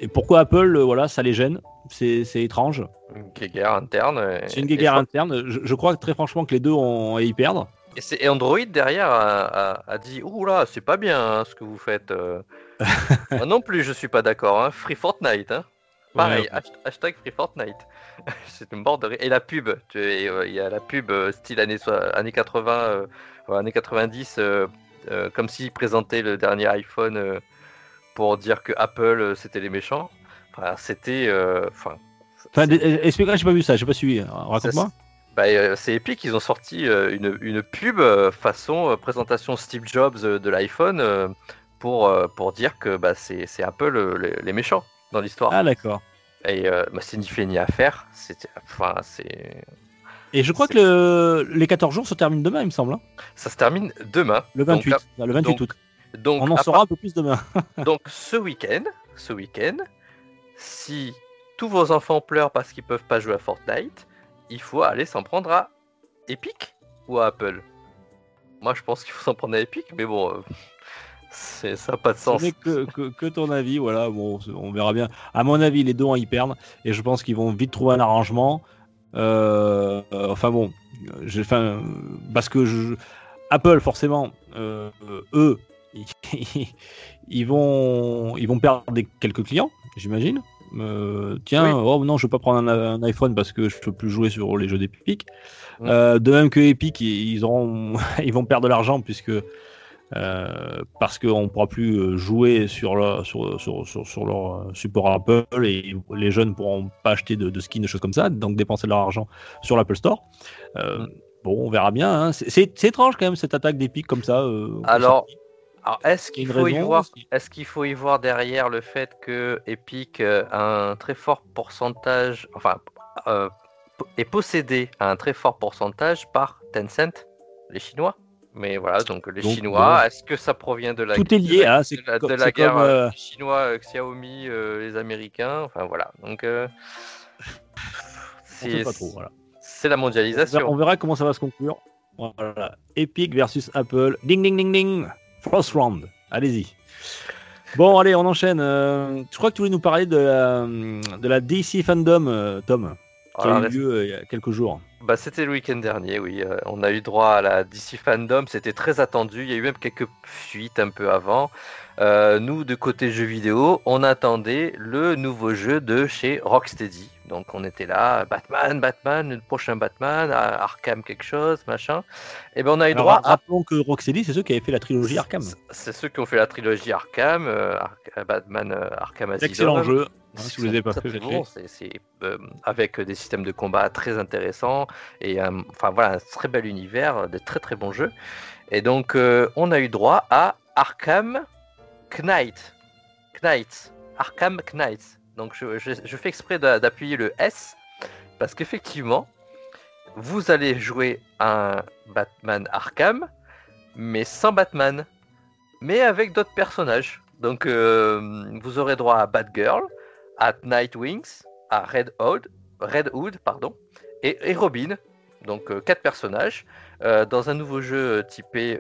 Et pourquoi Apple, euh, voilà, ça les gêne? C'est étrange. Une guéguerre interne. C'est une crois- interne. Je, je crois très franchement que les deux ont à y perdre. Et, Android derrière a, a- a dit Ouh là, c'est pas bien hein, ce que vous faites. euh. Moi non plus, je suis pas d'accord. hein. Free Fortnite. Hein. Pareil, Ouais. hashtag Free Fortnite. c'est une de. Et la pub, euh, il y a la pub euh, style années, années 80, euh, ouais, années 90, euh, euh, comme s'ils présentaient le dernier iPhone pour dire que Apple euh, c'était les méchants. Enfin, c'était. euh, Enfin, Enfin, d- explique-moi, j'ai pas vu ça, j'ai pas suivi. Raconte-moi. bah, euh, c'est Epic, ils ont sorti euh, une, une pub euh, façon euh, présentation Steve Jobs euh, de l'iPhone euh, pour, euh, pour dire que bah, c'est c'est Apple euh, les, les méchants dans l'histoire. Ah d'accord. Et euh, bah, c'est ni fait ni à faire. C'était, enfin, c'est, Et je crois C'est- que le- les 14 jours se terminent demain, il me semble. hein. ça se termine demain. Le Donc, 28. à- le 28 donc, août. Donc, On en saura un peu plus demain. donc ce week-end, ce week-end, si tous vos enfants pleurent parce qu'ils peuvent pas jouer à Fortnite, il faut aller s'en prendre à Epic ou à Apple. Moi, je pense qu'il faut s'en prendre à Epic, mais bon, euh, c'est ça n'a pas de sens. n'est que, que, que ton avis, voilà. Bon, on verra bien. À mon avis, les deux ont y perdre. Et je pense qu'ils vont vite trouver un arrangement. Euh, euh, enfin bon, j'ai- parce que je- Apple, forcément, euh, eux, ils, vont, ils vont perdre des, quelques clients, j'imagine. Euh, tiens, Oui. oh non, je veux pas prendre un, un iPhone parce que je peux plus jouer sur les jeux d'Epic. Euh, de même que Epic, ils, auront, ils vont perdre de l'argent puisque euh, parce qu'on ne pourra plus euh, jouer sur, leur- sur, sur, sur, sur leur support Apple et les jeunes ne pourront pas acheter de, de skins, de choses comme ça, donc dépenser de leur argent sur l'Apple Store. Euh, Mm. Bon, on verra bien. hein. C'est- étrange quand même cette attaque d'Epic comme ça. euh, Alors, ça. Alors, est-ce qu'il faut y voir. Est-ce qu'il faut y voir derrière le fait que Epic euh, a un très fort pourcentage, enfin, euh, est possédé à un très fort pourcentage par Tencent, les Chinois? Mais voilà, donc les Donc, Chinois, est-ce que ça provient de la Tout est de lié, la- hein, c'est de la, de guerre comme, euh, Chinois, euh, Xiaomi, euh, les Américains Enfin voilà, donc on c'est. Voilà. la On verra, mondialisation. on verra comment ça va se conclure. Voilà. Epic versus Apple. Ding ding ding ding. First round. Allez-y. Bon, allez, on enchaîne. Euh, je crois que tu voulais nous parler de la, de la DC Fandom, euh, Tom, qui Alors, a eu lieu euh, il y a quelques jours. Bah, c'était le week-end dernier, oui. Euh, on a eu droit à la DC Fandom, c'était très attendu. Il y a eu même quelques fuites un peu avant. Euh, nous, de côté jeux vidéo, on attendait le nouveau jeu de chez Rocksteady. Donc on était là, Batman, Batman, le prochain Batman, à Arkham quelque chose, machin. Et ben on a eu Alors, droit à rappelons que Rocksteady, c'est ceux qui avaient fait la trilogie Arkham. C'est- ceux qui ont fait la trilogie Arkham, euh, Ark- Batman euh, Arkham Asylum. Excellent jeu. si vous les avez pas fait, bon, c'est- euh, avec des systèmes de combat très intéressants et euh, enfin voilà un très bel univers, de très très bons jeux. Et donc euh, on a eu droit à Arkham Knight, Knight, Arkham Knight. Donc je, fais exprès d'a- d'appuyer le S parce qu'effectivement, vous allez jouer un Batman Arkham, mais sans Batman, mais avec d'autres personnages. Donc euh, vous aurez droit à Batgirl, à Nightwings, à Red Hood, Red Hood pardon, et, Robin. Donc euh, quatre personnages euh, dans un nouveau jeu typé.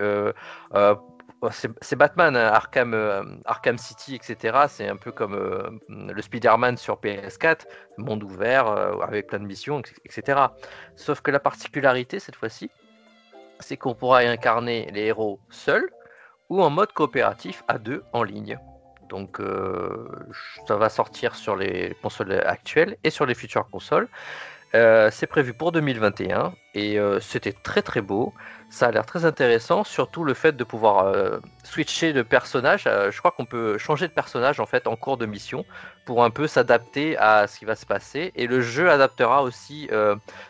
C'est Batman, hein, Arkham, euh, Arkham City, etc. C'est un peu comme euh, le Spider-Man sur PS4, monde ouvert euh, avec plein de missions, etc. Sauf que la particularité cette fois-ci, c'est qu'on pourra incarner les héros seuls ou en mode coopératif à deux en ligne. Donc ça va sortir sur les consoles actuelles et sur les futures consoles. Euh, c'est prévu pour 2021 et euh, c'était très très beau. Ça a l'air très intéressant, surtout le fait de pouvoir euh, switcher de personnage. Je crois qu'on peut changer de personnage en fait en cours de mission pour un peu s'adapter à ce qui va se passer. Et le jeu adaptera aussi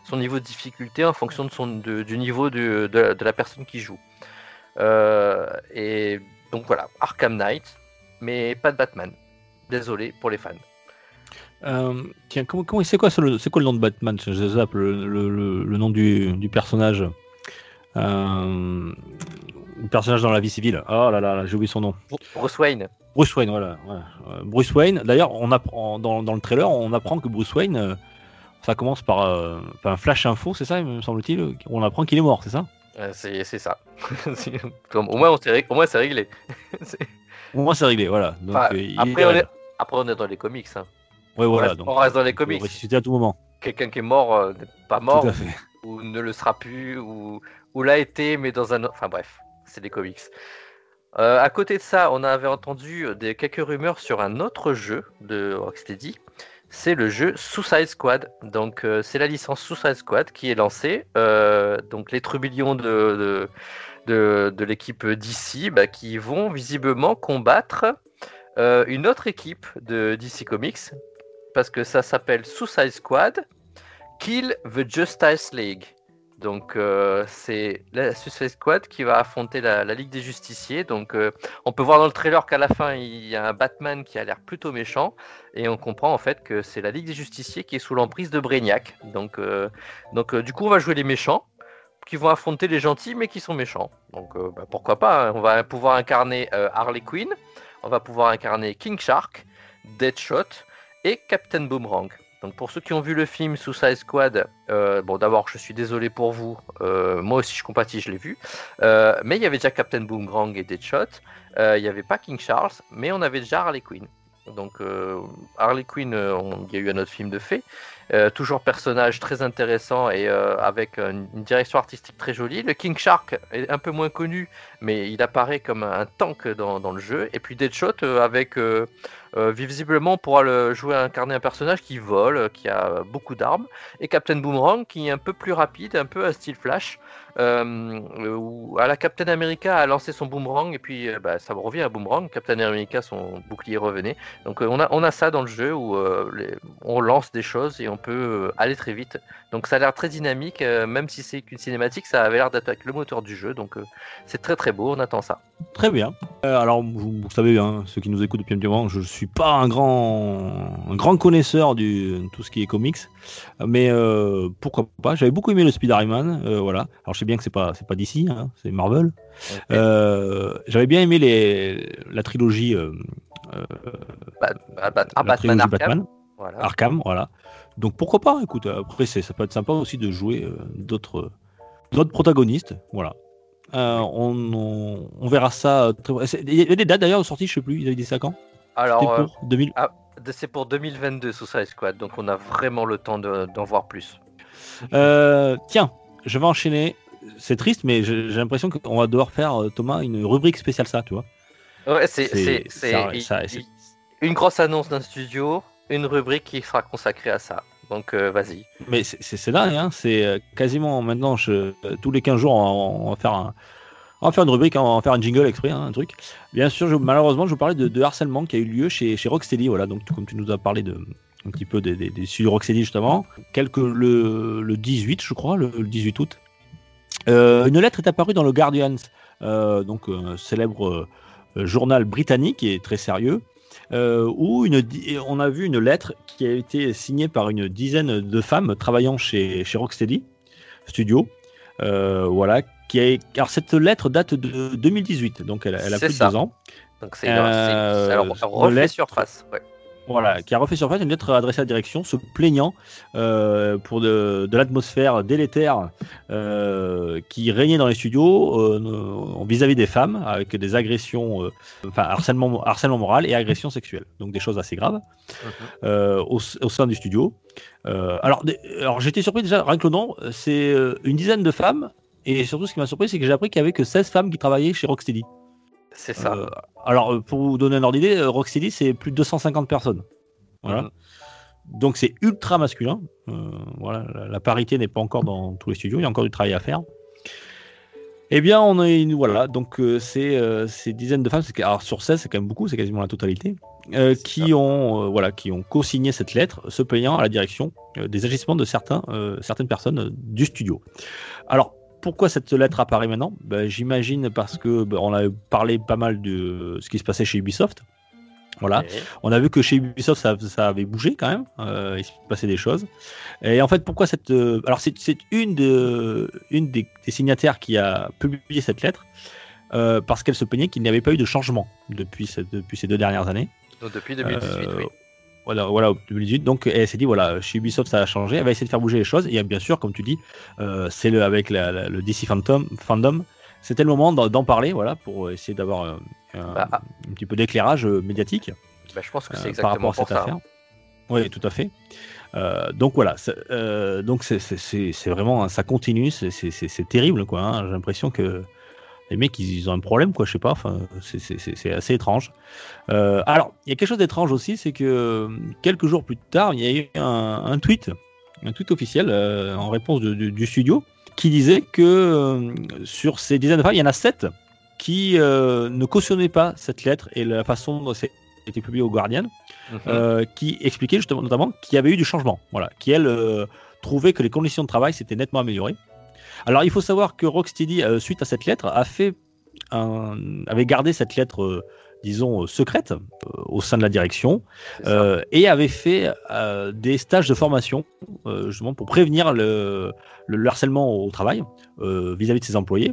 son niveau de difficulté en fonction du niveau de, de- la personne qui joue. Et donc voilà, Arkham Knight, mais pas de Batman. Désolé pour les fans. Euh, tiens, comment, comment c'est quoi, le, c'est quoi le nom de Batman? Je zappe le, le, le- le nom du, du personnage. Euh, le personnage dans la vie civile. Oh là là, là, j'ai oublié son nom. Bruce Wayne. Bruce Wayne, voilà. ouais. Euh, Bruce Wayne. D'ailleurs, on apprend dans, dans le trailer, on apprend que Bruce Wayne, euh, ça commence par, euh, par un flash info, c'est ça, me semble-t-il. On apprend qu'il est mort, c'est ça? C'est ça. Comme- au moins, on s'est ré- au moins, c'est réglé. Au moins, c'est réglé, voilà. Donc, Enfin, il après, on est... après, on est dans les comics. hein. Ouais, on, voilà. reste, donc, on reste dans les comics. ressusciter à tout moment. Quelqu'un qui est mort euh, n'est pas mort, ou ne le sera plus, ou, ou l'a été, mais dans un autre. Enfin bref, c'est des comics. Euh, à côté de ça, on avait entendu des, quelques rumeurs sur un autre jeu de Rocksteady. C'est le jeu Suicide Squad. Donc, euh, c'est la licence Suicide Squad qui est lancée. Euh, donc, les trublions de, de, de, de l'équipe DC bah, qui vont visiblement combattre euh, une autre équipe de DC Comics. Parce que ça s'appelle Suicide Squad Kill the Justice League. Donc euh, c'est la Suicide Squad qui va affronter la, Ligue des Justiciers. Donc euh, on peut voir dans le trailer qu'à la fin il y a un Batman qui a l'air plutôt méchant et on comprend en fait que c'est la Ligue des Justiciers qui est sous l'emprise de Brainiac. Donc, euh, donc du coup on va jouer les méchants qui vont affronter les gentils mais qui sont méchants. Donc bah, pourquoi pas, hein. on va pouvoir incarner Harley Quinn, on va pouvoir incarner King Shark, Deadshot et Captain Boomerang. Donc pour ceux qui ont vu le film Suicide Squad, euh, bon d'abord je suis désolé pour vous, euh, moi aussi je compatis, je l'ai vu, Euh, mais il y avait déjà Captain Boomerang et Deadshot, il n'y avait pas King Charles, mais on avait déjà Harley Quinn. Donc Harley Quinn, il y a eu un autre film de Euh, toujours personnage très intéressant et avec une, direction artistique très jolie. Le King Shark est un peu moins connu, mais il apparaît comme un tank dans, le jeu. Et puis Deadshot avec euh, visiblement on pourra le jouer incarner un personnage qui vole, euh, qui a beaucoup d'armes, et Captain Boomerang qui est un peu plus rapide, un peu à style Flash, euh, où à la Captain America a lancé son boomerang et puis euh, bah, ça revient à boomerang. Captain America son bouclier revenait. Donc euh, on a on a ça dans le jeu où on lance des choses et on peut aller très vite. Donc ça a l'air très dynamique, même si c'est qu'une cinématique, ça avait l'air d'être le moteur du jeu. Donc c'est très très beau, on attend ça. Très bien. Alors, vous, savez, hein, ceux qui nous écoutent depuis un petit moment, je suis pas un grand, un grand connaisseur du de tout ce qui est comics, mais euh, pourquoi pas. J'avais beaucoup aimé le Spider-Man, euh, voilà. Alors, je sais bien que c'est pas, c'est pas d'ici, hein, c'est Marvel. Euh, J'avais bien aimé les, la trilogie la Batman trilogie Arkham. Batman, Voilà. Arkham, voilà. Donc pourquoi pas Écoute, après ça peut être sympa aussi de jouer d'autres d'autres protagonistes, voilà. On, on, on verra ça. très- Il y a des dates d'ailleurs de sortie, je sais plus. Ils avaient dit ça quand? Alors pour 2000. de- c'est pour 2022 Suicide Squad, donc on a vraiment le temps de- d'en voir plus. Euh, tiens, je vais enchaîner. C'est triste, mais j'ai l'impression qu'on va devoir faire euh, Thomas une rubrique spéciale ça, tu vois. Ouais, c'est une grosse annonce d'un studio, une rubrique qui sera consacrée à ça. Donc euh, vas-y. Mais c'est- dingue, hein. c'est quasiment maintenant, je, tous les 15 jours, on, on va faire un, on va faire une rubrique, on va faire un jingle exprès, hein, un truc. Bien sûr, malheureusement, je vous parlais de, harcèlement qui a eu lieu chez, chez Rocksteady, voilà, donc comme tu nous as parlé de, un petit peu des, des, des studios Rocksteady justement, quelques, le, le 18, je crois, le, le 18 août, euh, une lettre est apparue dans le Guardian, euh, donc un célèbre euh, journal britannique et très sérieux, où une, on a vu une lettre qui a été signée par une dizaine de femmes travaillant chez, chez Rocksteady Studio. Voilà. Qui a, alors cette lettre date de 2018, donc elle, a- elle a C'est plus de ça. deux ans. Donc c'est Euh, alors, refait lettre- surface. Ouais. Voilà, qui a refait surface une lettre adressée à la direction, se plaignant euh, pour de, de l'atmosphère délétère euh, qui régnait dans les studios euh, vis-à-vis des femmes, avec des agressions, enfin harcèlement, harcèlement moral et agressions sexuelles, donc des choses assez graves Mhm. au, au sein du studio. Alors, alors j'étais surpris déjà, rien que le nom, c'est une dizaine de femmes, et surtout ce qui m'a surpris, c'est que j'ai appris qu'il y avait que 16 femmes qui travaillaient chez Rocksteady. C'est ça. Euh, alors, euh, pour vous donner un ordre d'idée, euh, Rocksteady, c'est plus de 250 personnes. Voilà. Mhm. Donc, c'est ultra masculin. Euh, voilà, la, la parité n'est pas encore dans tous les studios, il y a encore du travail à faire. Eh bien, on a une, voilà, donc euh, c'est euh, ces dizaines de femmes, alors sur 16, c'est quand même beaucoup, c'est quasiment la totalité, euh, qui ont, voilà, qui ont co-signé cette lettre, se plaignant à la direction des agissements de certains, certaines personnes du studio. Alors, pourquoi cette lettre apparaît maintenant? Ben, J'imagine parce que ben, on a parlé pas mal de ce qui se passait chez Ubisoft. Voilà. On a vu que chez Ubisoft, ça, ça avait bougé quand même. euh, il se passait des choses. Et en fait, pourquoi cette. euh, alors, c'est une, de, une des, des signataires qui a publié cette lettre euh, parce qu'elle se plaignait qu'il n'y avait pas eu de changement depuis, cette- depuis ces deux dernières années. donc depuis 2018, Euh, oui. Voilà, voilà, 2018. Donc, elle s'est dit, voilà, chez Ubisoft, ça a changé. Elle va essayer de faire bouger les choses. Et bien sûr, comme tu dis, euh, c'est le, avec la- la- le DC Phantom, Fandom, c'était le moment d'en parler, voilà, pour essayer d'avoir euh, un, Bah, ah. un petit peu d'éclairage euh, médiatique Bah, je pense que c'est euh, par rapport exactement à cette ça. affaire. Oui, tout à fait. Euh, donc voilà, c'est- donc c'est- c'est c'est- c'est vraiment, ça continue, c'est- c'est c'est- c'est terrible, quoi. hein. J'ai l'impression que les mecs, ils, ils ont un problème, quoi. Je sais pas. Enfin, c'est- assez étrange. Euh, alors, il y a quelque chose d'étrange aussi, c'est que quelques jours plus tard, il y a eu un, un tweet, un tweet officiel euh, en réponse de- du studio, qui disait que euh, sur ces dizaines de femmes, il y en a sept qui ne cautionnaient pas cette lettre et la façon dont c'est été publié au Guardian, Mhm. qui expliquait justement notamment qu'il y avait eu du changement, voilà, qui elle trouvait que les conditions de travail s'étaient nettement améliorées. Alors il faut savoir que Rocksteady, euh, suite à cette lettre, a fait un- avait gardé cette lettre, euh, disons, euh, secrète euh, au sein de la direction et avait fait des stages de formation justement pour prévenir le, le- le harcèlement au travail vis-à-vis de ses employés,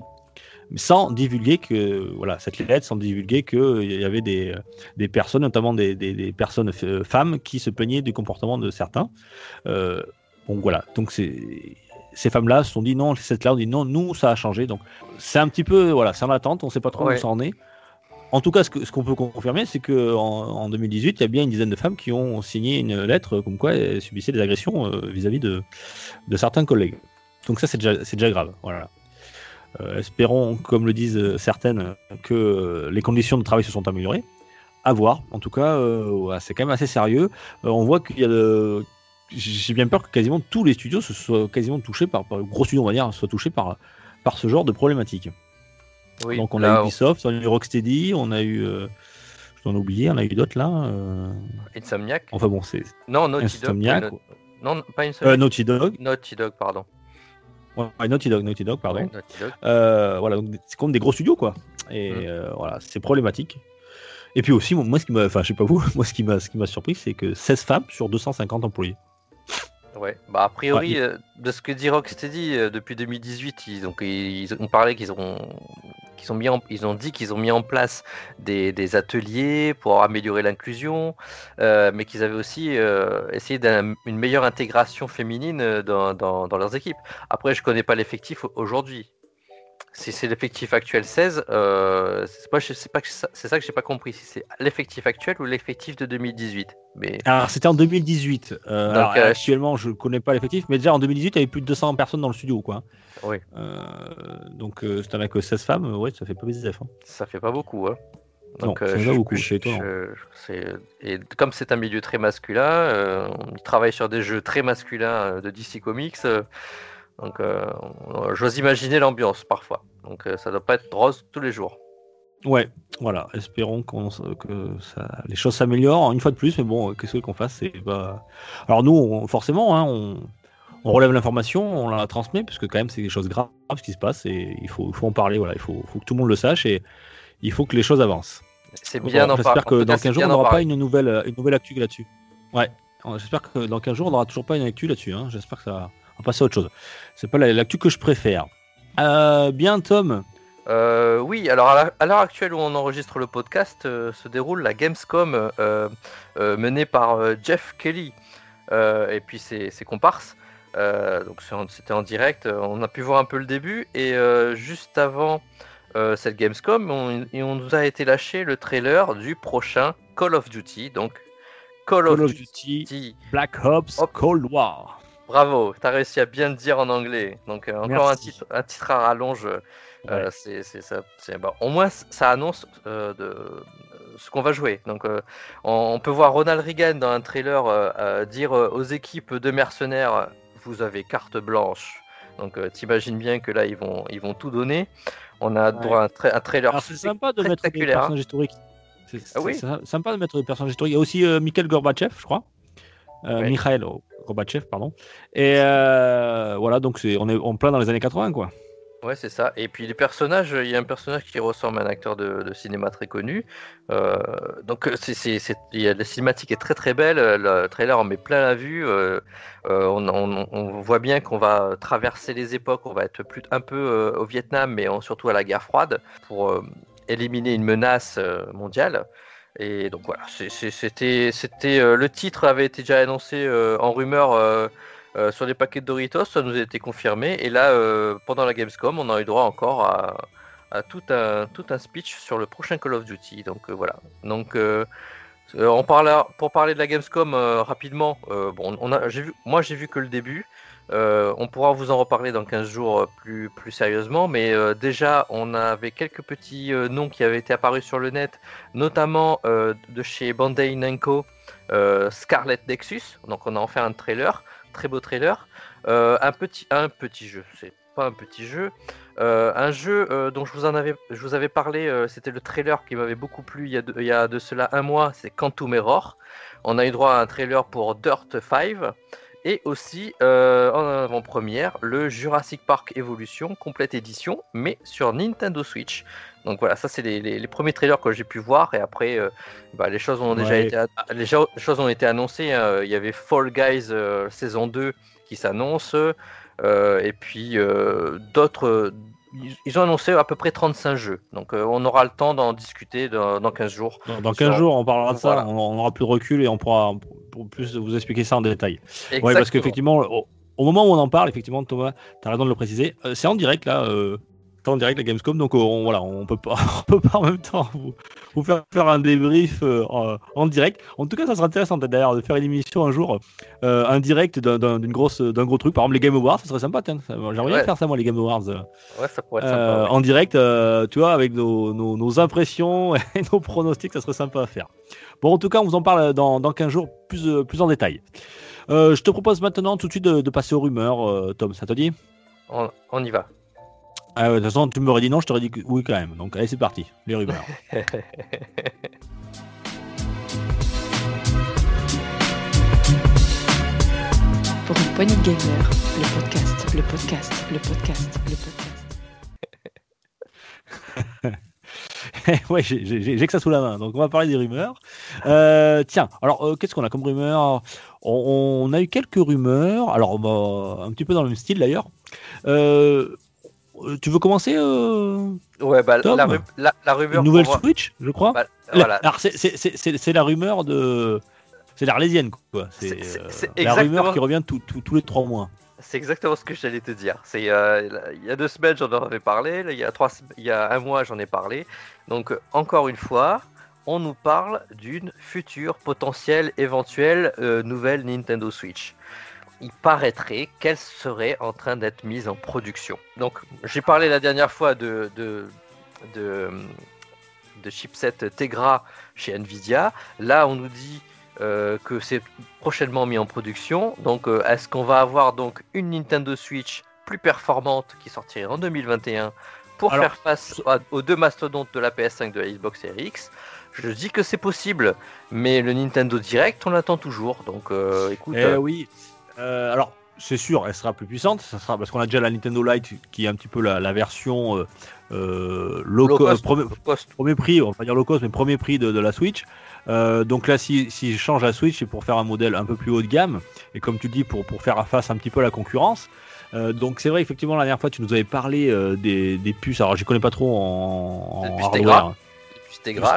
sans divulguer que voilà cette lettre, sans divulguer qu'il y avait des, des personnes, notamment des, des- des personnes femmes, qui se plaignaient du comportement de certains. Euh, donc voilà, donc c'est ces femmes-là se sont dit non, cette là on dit non, nous ça a changé, donc c'est un petit peu voilà, c'est en attente, on sait pas trop Ouais. où ça en est. En tout cas, ce qu'on peut confirmer, c'est que en, en 2018, il y a bien une dizaine de femmes qui ont signé une lettre comme quoi elles subissaient des agressions euh, vis-à-vis de, de certains collègues. Donc ça, c'est déjà, grave. Voilà. Euh, espérons, comme le disent euh, certaines, que les conditions de travail se sont améliorées. À voir. En tout cas, euh, ouais, c'est quand même assez sérieux. Euh, on voit qu'il y a de... J'ai bien peur que quasiment tous les studios se soient quasiment touchés par, par gros studios, on va dire, soient touchés par, par ce genre de problématique. Oui, Donc on là, a eu Ubisoft, on a eu Rocksteady, on a eu, euh, je t'en ai oublié, on a eu d'autres là. euh, Insomniac. Enfin bon, c'est Non, Naughty Insomniac, Dog. pas No- Non, pas euh, Insomniac. Naughty Dog, Naughty Dog, pardon. ouais, Naughty Dog, Naughty Dog, pardon. Ouais, Naughty Dog. Euh, voilà, donc c'est comme des gros studios quoi. Et Mm. euh, voilà, c'est problématique. Et puis aussi, moi, moi, ce qui m'a, enfin, je sais pas vous, moi, ce qui m'a, ce qui m'a surpris, c'est que 16 femmes sur 250 employés. Ouais, bah a priori, Ouais, il- euh, de ce que dit Rocksteady, euh, depuis 2018, ils, donc, ils ont parlé qu'ils ont, qu'ils ont, mis en- ils ont dit qu'ils ont mis en place des, des ateliers pour améliorer l'inclusion, euh, mais qu'ils avaient aussi euh, essayé d'une meilleure intégration féminine dans, dans- dans leurs équipes. Après, je connais pas l'effectif au- aujourd'hui. Si c'est l'effectif actuel 16, euh, c'est pas, je sais pas que ça- c'est ça que j'ai pas compris, si c'est l'effectif actuel ou l'effectif de 2018. Mais Alors c'était en 2018. Euh, Donc, alors, euh, actuellement, je connais pas l'effectif, mais déjà en 2018, il y avait plus de 200 personnes dans le studio, quoi. Oui. Donc, si t'en as que 16 femmes, ouais, ça fait pas bizarre. hein. Ça fait pas beaucoup, hein. Non, ça fait pas beaucoup, je- c'est- et comme c'est un milieu très masculin, on travaille sur des jeux très masculins de DC Comics, donc euh, on- j'ose imaginer l'ambiance parfois. Donc euh, ça doit pas être rose tous les jours. Ouais, voilà. Espérons qu'on, que ça, les choses s'améliorent une fois de plus, mais bon, qu'est-ce qu'on fasse? C'est pas. Alors nous, on- forcément, hein, on, on relève l'information, on la transmet, parce que quand même, c'est des choses graves ce qui se passe et il faut, en parler. Voilà, il faut, faut que tout le monde le sache et il faut que les choses avancent. C'est bien Bon, d'en J'espère que dans cas, c'est 15 jours, on n'aura pas une nouvelle, une nouvelle actu là-dessus. Ouais. J'espère que dans 15 jours, on n'aura toujours pas une actu là-dessus. hein. J'espère que ça va on va passer à autre chose. C'est pas la- l'actu que je préfère. Euh, bien, Tom. Euh, oui, alors à l'heure actuelle où on enregistre le podcast, euh, se déroule la Gamescom menée par Jeff Kelly et puis ses, ses comparses. Donc c'était en direct, on a pu voir un peu le début et juste avant cette Gamescom, on, nous a été lâché le trailer du prochain Call of Duty. Donc Call, Call of, Duty. Duty, Black Ops. Cold War. Bravo, t'as réussi à bien le dire en anglais. Donc euh, encore un titre, un titre à rallonge. euh, Ouais. c'est, c'est ça. c'est- bah, au moins, ça annonce euh, de, ce qu'on va jouer. Donc, on, on peut voir Ronald Reagan dans un trailer dire aux équipes de mercenaires Vous avez carte blanche. Donc, t'imagines bien que là, ils vont, ils vont tout donner. On a droit à un, tra- un trailer Alors c'est sympa de mettre des hein. personnages historiques. C'est Ah oui. sympa de mettre des personnages historiques. Il y a aussi Mikhail Gorbatchev, je crois. Euh, Ouais. Mikhail Gorbatchev, pardon. Et euh, voilà, donc c'est on est en plein dans les années 80, quoi. Ouais, c'est ça. Et puis les personnages, il y a un personnage qui ressemble à un acteur de, de cinéma très connu. Euh, donc euh, c'est, la cinématique est très très belle. Le trailer en met plein la vue. euh, on, on- on voit bien qu'on va traverser les époques. On va être plus, un peu euh, au Vietnam, mais surtout à la guerre froide pour éliminer une menace mondiale. Et donc voilà, c'était, euh, le titre avait été déjà annoncé euh, en rumeur. euh, euh, sur les paquets de Doritos, ça nous a été confirmé. Et là, pendant la Gamescom, on a eu droit encore à, tout, un, tout un speech sur le prochain Call of Duty. Donc voilà. Donc, on pour parler de la Gamescom rapidement, bon, moi j'ai vu que le début. Euh, on pourra vous en reparler dans 15 jours euh, plus, plus sérieusement, mais euh, déjà on avait quelques petits noms qui avaient été apparus sur le net, notamment de chez Bandai Namco, Scarlet Nexus. Donc on a en fait un trailer, très beau trailer. Un, petit, un petit jeu, c'est pas un petit jeu. Un jeu dont je vous, en avais, je vous avais parlé, c'était le trailer qui m'avait beaucoup plu il y, a de, il y a de cela un mois, c'est Quantum Error. On a eu droit à un trailer pour Dirt 5 et aussi euh, en avant-première le Jurassic Park Evolution complète édition, mais sur Nintendo Switch. Donc voilà, ça c'est les, les- les premiers trailers que j'ai pu voir et après euh, bah, les choses ont déjà été les choses ont été annoncées. hein. Il y avait Fall Guys euh, saison 2 qui s'annonce et puis d'autres. Ils- ont annoncé à peu près 35 jeux, donc euh, on aura le temps d'en discuter dans, dans 15 jours. Dans, dans 15 jours, on parlera de ça, Voilà. on, on aura plus de recul et on pourra pour plus vous expliquer ça en détail. Exactement. parce qu'effectivement, au, au moment où on en parle, effectivement, Thomas, tu as raison de le préciser, euh, c'est en direct là, euh, en direct la Gamescom, donc euh, on, voilà, on peut pas, on peut pas en même temps vous, vous faire faire un débrief euh, en, en direct. En tout cas, ça sera intéressant d'ailleurs de faire une émission un jour, euh, un direct d'un- d'un d'une grosse, d'un gros truc, par exemple les Game Awards, ça serait sympa, J'aimerais bien Ouais. faire ça moi les Game Awards. euh, Ouais, ça pourrait être sympa. ouais. en direct, tu vois, avec nos, nos- nos impressions et nos pronostics, ça serait sympa à faire. Bon, en tout cas, on vous en parle dans, dans 15 jours plus, plus en détail. Je te propose maintenant tout de suite de, de passer aux rumeurs, Tom, ça te dit? On, on y va. Ah De toute façon, tu m'aurais dit non, je t'aurais dit que oui quand même. Donc allez, c'est parti, les rumeurs. Pour une poignée de gamers, le podcast, le podcast, le podcast, le podcast. ouais, j'ai- que ça sous la main, donc on va parler des rumeurs. Euh, tiens, alors euh, qu'est-ce qu'on a comme rumeurs on, on a eu quelques rumeurs, alors bah, un petit peu dans le même style d'ailleurs. Euh, tu veux commencer euh, Ouais, bah, Tom la, ru- la, la rumeur. Une nouvelle Switch, je crois. bah, voilà. C'est- la rumeur de. C'est l'Arlésienne, quoi. C'est euh, la exactement- rumeur qui revient tout- tout- tous les trois mois. C'est exactement ce que j'allais te dire. C'est euh, il y a deux semaines j'en avais parlé, il y a trois, il y a un mois j'en ai parlé. Donc euh, encore une fois, on nous parle d'une future potentielle éventuelle euh, nouvelle Nintendo Switch. Il paraîtrait qu'elle serait en train d'être mise en production. Donc j'ai parlé la dernière fois de de, de, de chipset Tegra chez Nvidia. Là on nous dit euh, que c'est prochainement mis en production. Donc, euh, est-ce qu'on va avoir donc une Nintendo Switch plus performante qui sortirait en 2021 pour Alors, faire face à- aux deux mastodontes de la PS5 et de la Xbox Series X? Je dis que c'est possible, mais le Nintendo Direct, on l'attend toujours. Donc, euh, écoute, Eh euh, oui. Euh, alors, c'est sûr, elle sera plus puissante. Ça sera parce qu'on a déjà la Nintendo Lite qui est un petit peu la, la version euh, euh, low, Low co- cost, premier, low cost. premier prix, on va pas dire low cost, mais premier prix de, de la Switch. Euh, donc là, si, si je change la Switch, c'est pour faire un modèle un peu plus haut de gamme et comme tu dis, pour, pour faire face un petit peu à la concurrence. Donc c'est vrai, effectivement, la dernière fois, tu nous avais parlé des, des puces. Alors, je connais pas trop en, Des en puces hardware.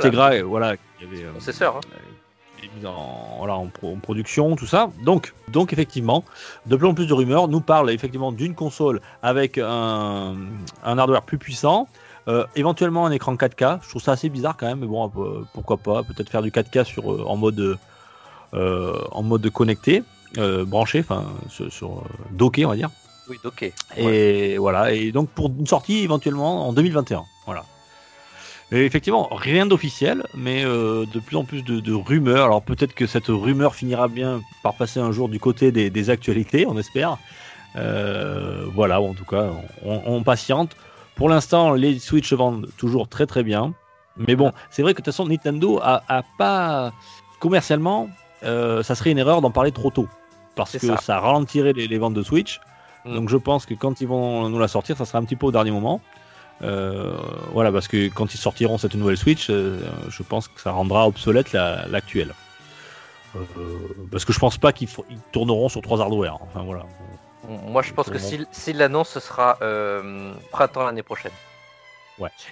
Tegra. Voilà, il y avait, Processeur, hein. En, voilà, en, pro- en production, tout ça. Donc, donc effectivement, de plus en plus de rumeurs nous parlent effectivement d'une console avec un, un hardware plus puissant, euh, éventuellement un écran 4K. Je trouve ça assez bizarre quand même, mais bon, euh, pourquoi pas Peut-être faire du 4K sur, euh, en mode euh, en mode connecté, branché, enfin sur, sur docké, on va dire. Oui, ok. Et voilà, et donc pour une sortie éventuellement en 2021. Voilà. Et effectivement, rien d'officiel, mais euh, de plus en plus de, de rumeurs. Alors peut-être que cette rumeur finira bien par passer un jour du côté des, des actualités, on espère. Euh, voilà, en tout cas, on, on patiente. Pour l'instant, les Switch vendent toujours très très bien. Mais bon, c'est vrai que de toute façon, Nintendo a, a pas commercialement, euh, ça serait une erreur d'en parler trop tôt. Parce que ça. ça, ralentirait les, les ventes de Switch. Mm. Donc je pense que quand ils vont nous la sortir, ça sera un petit peu au dernier moment. Euh, voilà, parce que quand ils sortiront cette nouvelle Switch, euh, je pense que ça rendra obsolète la- l'actuelle. Euh, parce que je pense pas qu'ils tourneront sur trois hardware. Enfin voilà. Moi, je pense que Pour s'il s'il l'annonce, ce sera euh, printemps l'année prochaine.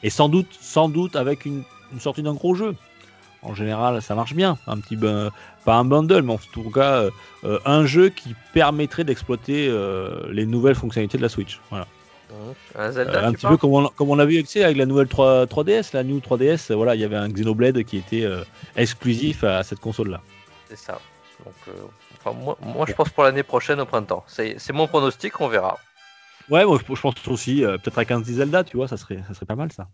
Et sans doute, sans doute avec une, une sortie d'un gros jeu. En général, ça marche bien. Un petit, bu- pas un bundle, mais en tout cas euh, un jeu qui permettrait d'exploiter euh, les nouvelles fonctionnalités de la Switch. Voilà. Un Zelda, Euh, un petit peu comme on, comme on a vu avec la nouvelle 3, 3DS, la New 3DS, euh, voilà, il y avait un Xenoblade qui était euh, exclusif à cette console-là. C'est ça. Donc, euh, enfin, moi, moi, je pense pour l'année prochaine au printemps. C'est mon pronostic, on verra. Ouais, moi je pense aussi, euh, peut-être un petit Zelda, tu vois, ça serait, ça serait pas mal ça.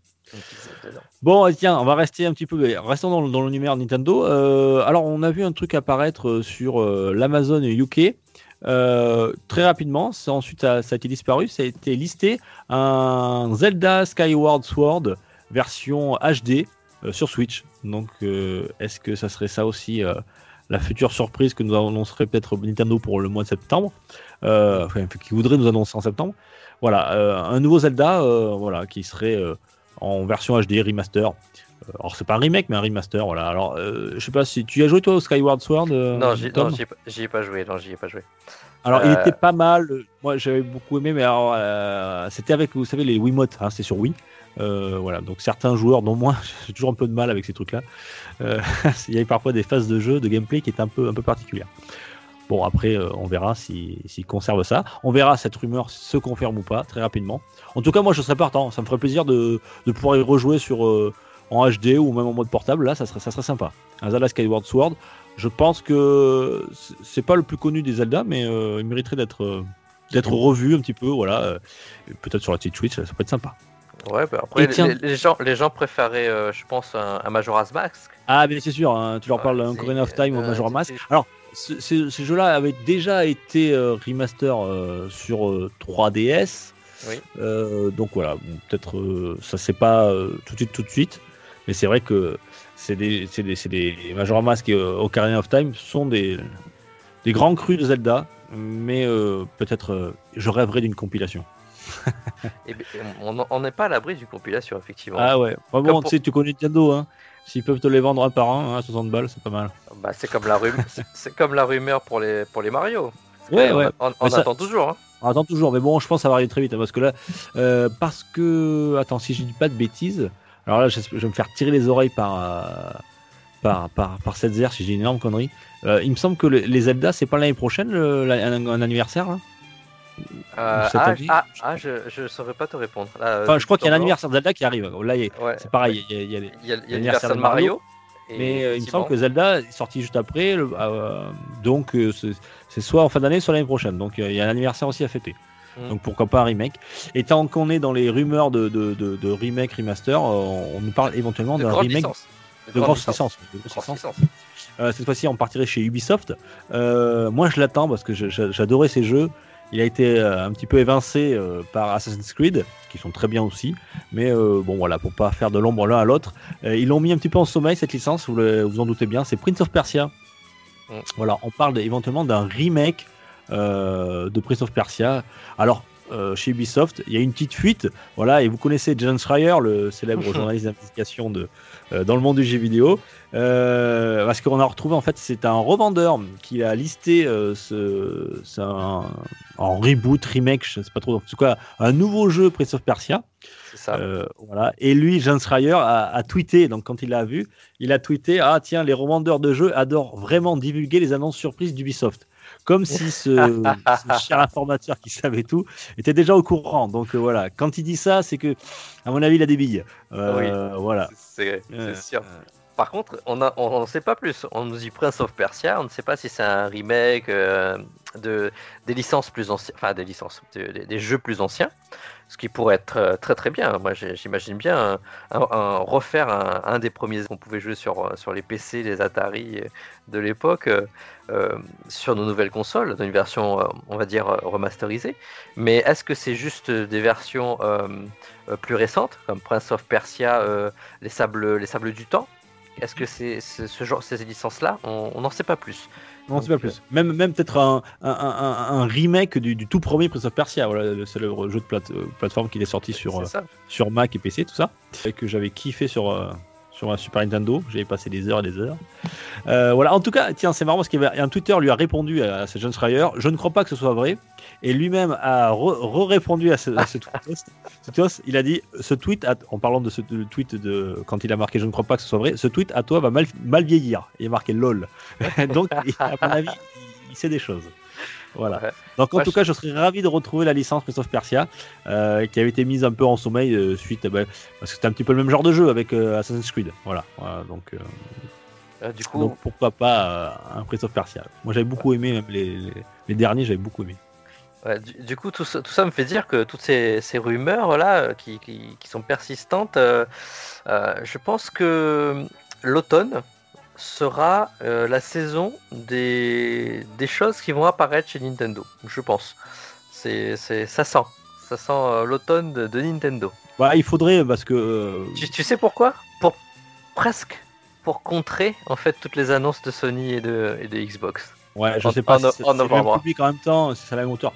Bon, tiens, on va rester un petit peu, restons dans, le- l'univers Nintendo. Euh, alors, on a vu un truc apparaître sur euh, l'Amazon UK. Euh, très rapidement, c'est ensuite ça, ça a été disparu, ça a été listé un Zelda Skyward Sword version HD euh, sur Switch. Donc, euh, est-ce que ça serait ça aussi la future surprise que nous annoncerait peut-être Nintendo pour le mois de septembre Enfin, qui voudrait nous annoncer en septembre. Voilà, un nouveau Zelda, voilà, qui serait en version HD remaster. Euh, alors c'est pas un remake mais un remaster voilà. Alors euh, je sais pas si tu y as joué toi au Skyward Sword euh, Non, j'y ai pas- j'y ai pas joué. Non, j'y ai pas joué. Alors il Euh, était pas mal. Moi j'avais beaucoup aimé mais alors euh, c'était avec vous savez les Wiimote hein, c'était sur Wii. Euh, voilà donc certains joueurs dont moi j'ai toujours un peu de mal avec ces trucs là. il y avait parfois des phases de jeu de gameplay qui étaient un peu un peu particulières. Bon après euh, on verra si- s'ils conservent ça. On verra cette rumeur se confirme ou pas très rapidement. En tout cas moi je serais partant. Ça me ferait plaisir de, de pouvoir y rejouer sur euh, en HD ou même en mode portable. Là ça serait ça serait sympa. Un Zelda Skyward Sword. Je pense que c'est- pas le plus connu des Zelda, mais euh, il mériterait d'être euh, d'être revu un petit peu, voilà. euh, Peut-être sur la petite Switch, ça, ça peut être sympa. Ouais, bah après, les, tiens- les- les gens, les gens préféraient, je pense, un, un Majora's Mask. Ah, mais c'est sûr, hein, tu leur parles d'un c'est- Ocarina of Time ou Majora c'est- Mask. Alors, ce- ce- ces jeux-là avaient déjà été remaster sur euh, 3DS. Oui. Euh, donc voilà, peut-être ça c'est pas tout de suite, tout de suite. Mais c'est vrai que c'est des, c'est des, c'est des Majora Mask et euh, Ocarina of Time sont des, des grands crus de Zelda. Mais euh, peut-être euh, je rêverais d'une compilation. Et ben, on n'est pas à l'abri du compilation, effectivement. Ah ouais, bon, tu sais, tu connais Nintendo, hein. S'ils peuvent te les vendre un par un, hein, à 60 balles, c'est pas mal. Bah, c'est comme la rumeur, c'est comme la rumeur pour les pour les Mario. Ouais, on, ouais. On, on Mais ça- attend toujours. Hein. On attend toujours, mais bon, je pense que ça va arriver très vite, hein, parce que là, euh, parce que, attends, si je dis pas de bêtises, alors là, je, je vais me faire tirer les oreilles par, euh, par, par, par cette si j'ai une énorme connerie. Euh, il me semble que le- les Zelda, c'est pas l'année prochaine, le- la- un, un anniversaire, là Euh, ah, ah, ah, je je saurais pas te répondre. Là, Enfin, je crois qu'il y a un anniversaire de Zelda qui arrive. Là, Ouais. c'est pareil, il y a- y a a, a l'anniversaire de Mario. Mais il me semble que Zelda est sorti juste après, le- donc c'est soit en fin d'année, soit l'année prochaine. Donc il y a un anniversaire aussi à fêter. Mm. Donc pourquoi pas un remake. Et tant qu'on est dans les rumeurs de, de, de, de remake, remaster, euh, on nous parle éventuellement d'un remake licence. de grosse licence. de grosse Grosse licence. licence. Euh, cette fois-ci, on partirait chez Ubisoft. Euh, moi, je l'attends parce que j'adorais ces jeux. Il a été euh, un petit peu évincé par Assassin's Creed, qui sont très bien aussi. Mais bon, voilà, pour pas faire de l'ombre l'un à l'autre, ils l'ont mis un petit peu en sommeil cette licence. Vous le- vous en doutez bien. C'est Prince of Persia. Mm. Voilà, on parle éventuellement d'un remake de Prince of Persia. Alors, chez Ubisoft, il y a une petite fuite, voilà, et vous connaissez John Schreier, le célèbre journaliste d'investigation de, dans le monde du jeu vidéo, parce qu'on a retrouvé en fait, c'est un revendeur qui a listé ce, un, en reboot, remake, je ne sais pas trop, en tout cas, un nouveau jeu Prince of Persia. Euh, voilà. Et lui, Jean Schreier, a, tweeté, donc quand il l'a vu, il a tweeté Ah, tiens, les revendeurs de jeux adorent vraiment divulguer les annonces surprises d'Ubisoft. Comme si ce, cher informateur qui savait tout était déjà au courant. Donc euh, voilà, quand il dit ça, c'est que, à mon avis, il a des billes. Euh, oui, voilà. C'est sûr. Par contre, on ne on, sait pas plus. On nous dit Prince of Persia, on ne sait pas si c'est un remake de, des licences plus anciennes, enfin des licences, des jeux plus anciens ce qui pourrait être euh, très très bien. Moi j'imagine bien refaire un, des premiers qu'on pouvait jouer sur, euh, les PC, les Atari de l'époque, euh, sur nos nouvelles consoles, dans une version on va dire remasterisée. Mais est-ce que c'est juste des versions plus récentes, comme Prince of Persia, les, sables, les Sables du Temps? Est-ce que c'est ce genre, ces licences-là? On n'en sait pas plus. Non, c'est pas plus. Même, même peut-être un, un, un, remake du, du, tout premier Prince of Persia, voilà, le célèbre jeu de plate, euh, plateforme qui est sorti sur, euh, sur Mac et PC, tout ça, et que j'avais kiffé sur, euh, sur un Super Nintendo. J'avais passé des heures et des heures. Euh, voilà. En tout cas, tiens, c'est marrant parce qu'il y avait un Twitter lui a répondu à, ce John Schreier. Je ne crois pas que ce soit vrai. Et lui-même a re-répondu à ce, tweet. Il a dit ce tweet, en parlant de ce tweet de quand il a marqué je ne crois pas que ce soit vrai, ce tweet à toi va mal vieillir. Il a marqué lol. Donc, à mon avis, il sait des choses. Voilà. Donc en tout cas, je serais ravi de retrouver la licence Prince Persia, euh, qui avait été mise un peu en sommeil euh, suite, bah, parce que c'était un petit peu le même genre de jeu avec euh, Assassin's Creed. Voilà. donc, du coup, pourquoi pas un Prince of Persia Moi, j'avais beaucoup aimé même les, les, derniers, j'avais beaucoup aimé. du, coup, tout ça, tout ça, me fait dire que toutes ces, ces rumeurs là, qui, qui, qui sont persistantes, je pense que l'automne sera euh, la saison des, des choses qui vont apparaître chez Nintendo, je pense. C'est, c'est, ça sent. Ça sent euh, l'automne de, Nintendo. Bah, il faudrait, parce que. Euh, tu, sais pourquoi? Pour presque pour contrer en fait toutes les annonces de Sony et de, et de Xbox. Ouais, je sais pas en, si en, en public en même temps, c'est la même hauteur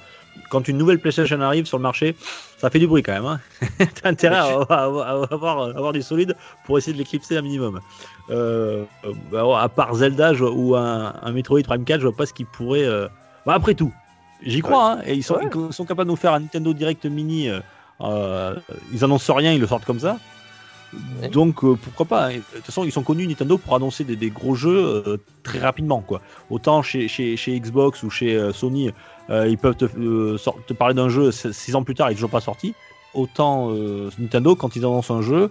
quand une nouvelle PlayStation arrive sur le marché, ça fait du bruit quand même. Hein. T'as intérêt à, avoir, avoir, du solide pour essayer de l'éclipser un minimum. Euh, bah, à part Zelda ou un, Metroid Prime 4, je vois pas ce qui pourrait. Euh, bah, après tout, j'y crois. Hein, et ils sont, sont, capables de nous faire un Nintendo Direct Mini. Euh, ils annoncent rien, ils le sortent comme ça. Donc pourquoi pas hein. De toute façon, ils sont connus Nintendo pour annoncer des, gros jeux très rapidement. quoi. Autant chez, chez, chez Xbox ou chez Sony, euh, ils peuvent te, euh, te parler d'un jeu 6 ans plus tard, il n'est toujours pas sorti. Autant euh, Nintendo, quand ils annoncent un jeu,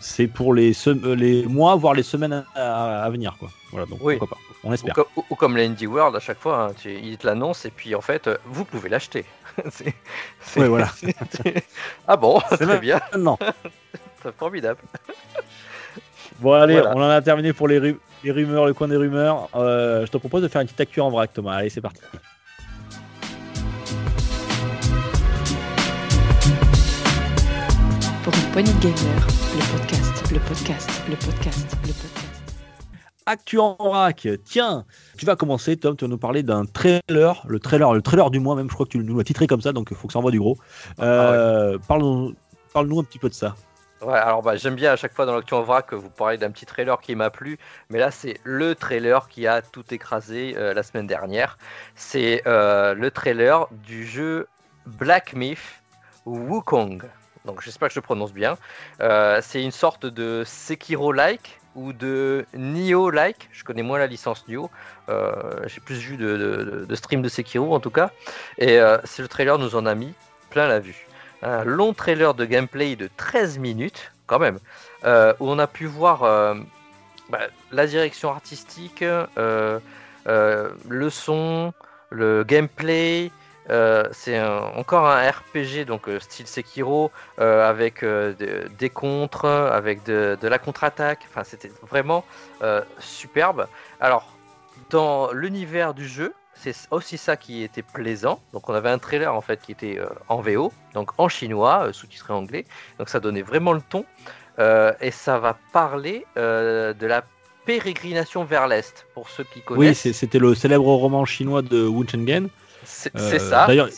c'est pour les, les mois, voire les semaines à, venir. Quoi. Voilà, donc pourquoi pas. On espère. Ou, comme l'Indie World, à chaque fois, hein, ils te l'annoncent et puis en fait, vous pouvez l'acheter. c'est, voilà. ah bon, très bien. Non. c'est formidable. Bon, allez, on en a terminé pour les, les rumeurs, le coin des rumeurs. je te propose de faire une petite actu en vrac, Thomas. Allez, c'est parti. Pour une poignée de gamer, le podcast, le podcast, le podcast, le podcast. Actu en vrac, tiens, tu vas commencer, Tom, tu vas nous parler d'un trailer, le trailer, le trailer du mois même, je crois que tu nous l'as titré comme ça, donc il faut que ça envoie du gros. Ah euh, Parle-nous un petit peu de ça. Ouais, alors bah, j'aime bien à chaque fois dans l'actu en vrac que vous parlez d'un petit trailer qui m'a plu, mais là c'est le trailer qui a tout écrasé euh, la semaine dernière. C'est euh, le trailer du jeu Black Myth Wukong donc j'espère que je prononce bien. Euh, c'est une sorte de Sekiro-like ou de Nioh-like. Je connais moins la licence Nioh. Euh, j'ai plus vu de, de, stream de Sekiro en tout cas. Et euh, c'est le trailer nous en a mis plein la vue. Un long trailer de gameplay de 13 minutes quand même, où on a pu voir bah, la direction artistique, le son, le gameplay, euh, c'est encore un RPG donc euh, style Sekiro euh, avec des contres, avec de, la contre-attaque. Enfin, c'était vraiment superbe. Alors, dans l'univers du jeu, c'est aussi ça qui était plaisant. Donc, on avait un trailer en fait qui était en VO, donc en chinois, sous-titré anglais. Donc, ça donnait vraiment le ton. et ça va parler de la pérégrination vers l'est, pour ceux qui connaissent. Oui, c'était le célèbre roman chinois de Wu Chengen C'est Euh, c'est ça. d'ailleurs-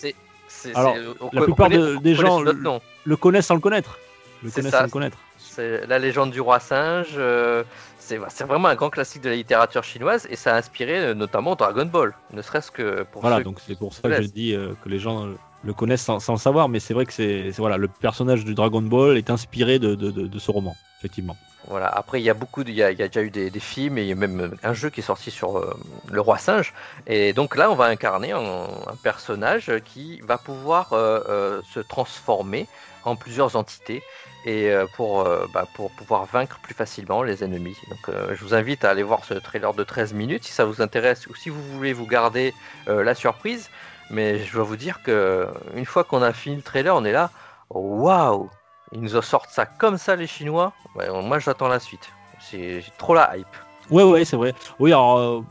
la plupart de- des gens. Le connaissent sans le connaître. Le C'est connaissent ça. sans le connaître. C'est la légende du roi singe. euh, c'est vraiment un grand classique de la littérature chinoise et ça a inspiré euh, notamment Dragon Ball, ne serait-ce que pour Voilà, ceux donc c'est pour ça que je dis euh, que les gens le connaissent sans, savoir, mais c'est vrai que c'est le personnage du Dragon Ball est inspiré de, ce roman, effectivement. Voilà, après il y a beaucoup, il y a, déjà eu des, films et il y a même un jeu qui est sorti sur euh, le roi singe. Et donc là, on va incarner un, personnage qui va pouvoir euh, euh, se transformer en plusieurs entités et pour, bah, pour pouvoir vaincre plus facilement les ennemis. Donc je vous invite à aller voir ce trailer de 13 minutes si ça vous intéresse ou si vous voulez vous garder la surprise. Mais je dois vous dire que une fois qu'on a fini le trailer, on est là, waouh Ils nous sortent ça comme ça les Chinois. Moi j'attends la suite. C'est trop la hype. Ouais, ouais, c'est vrai. Oui, alors, euh,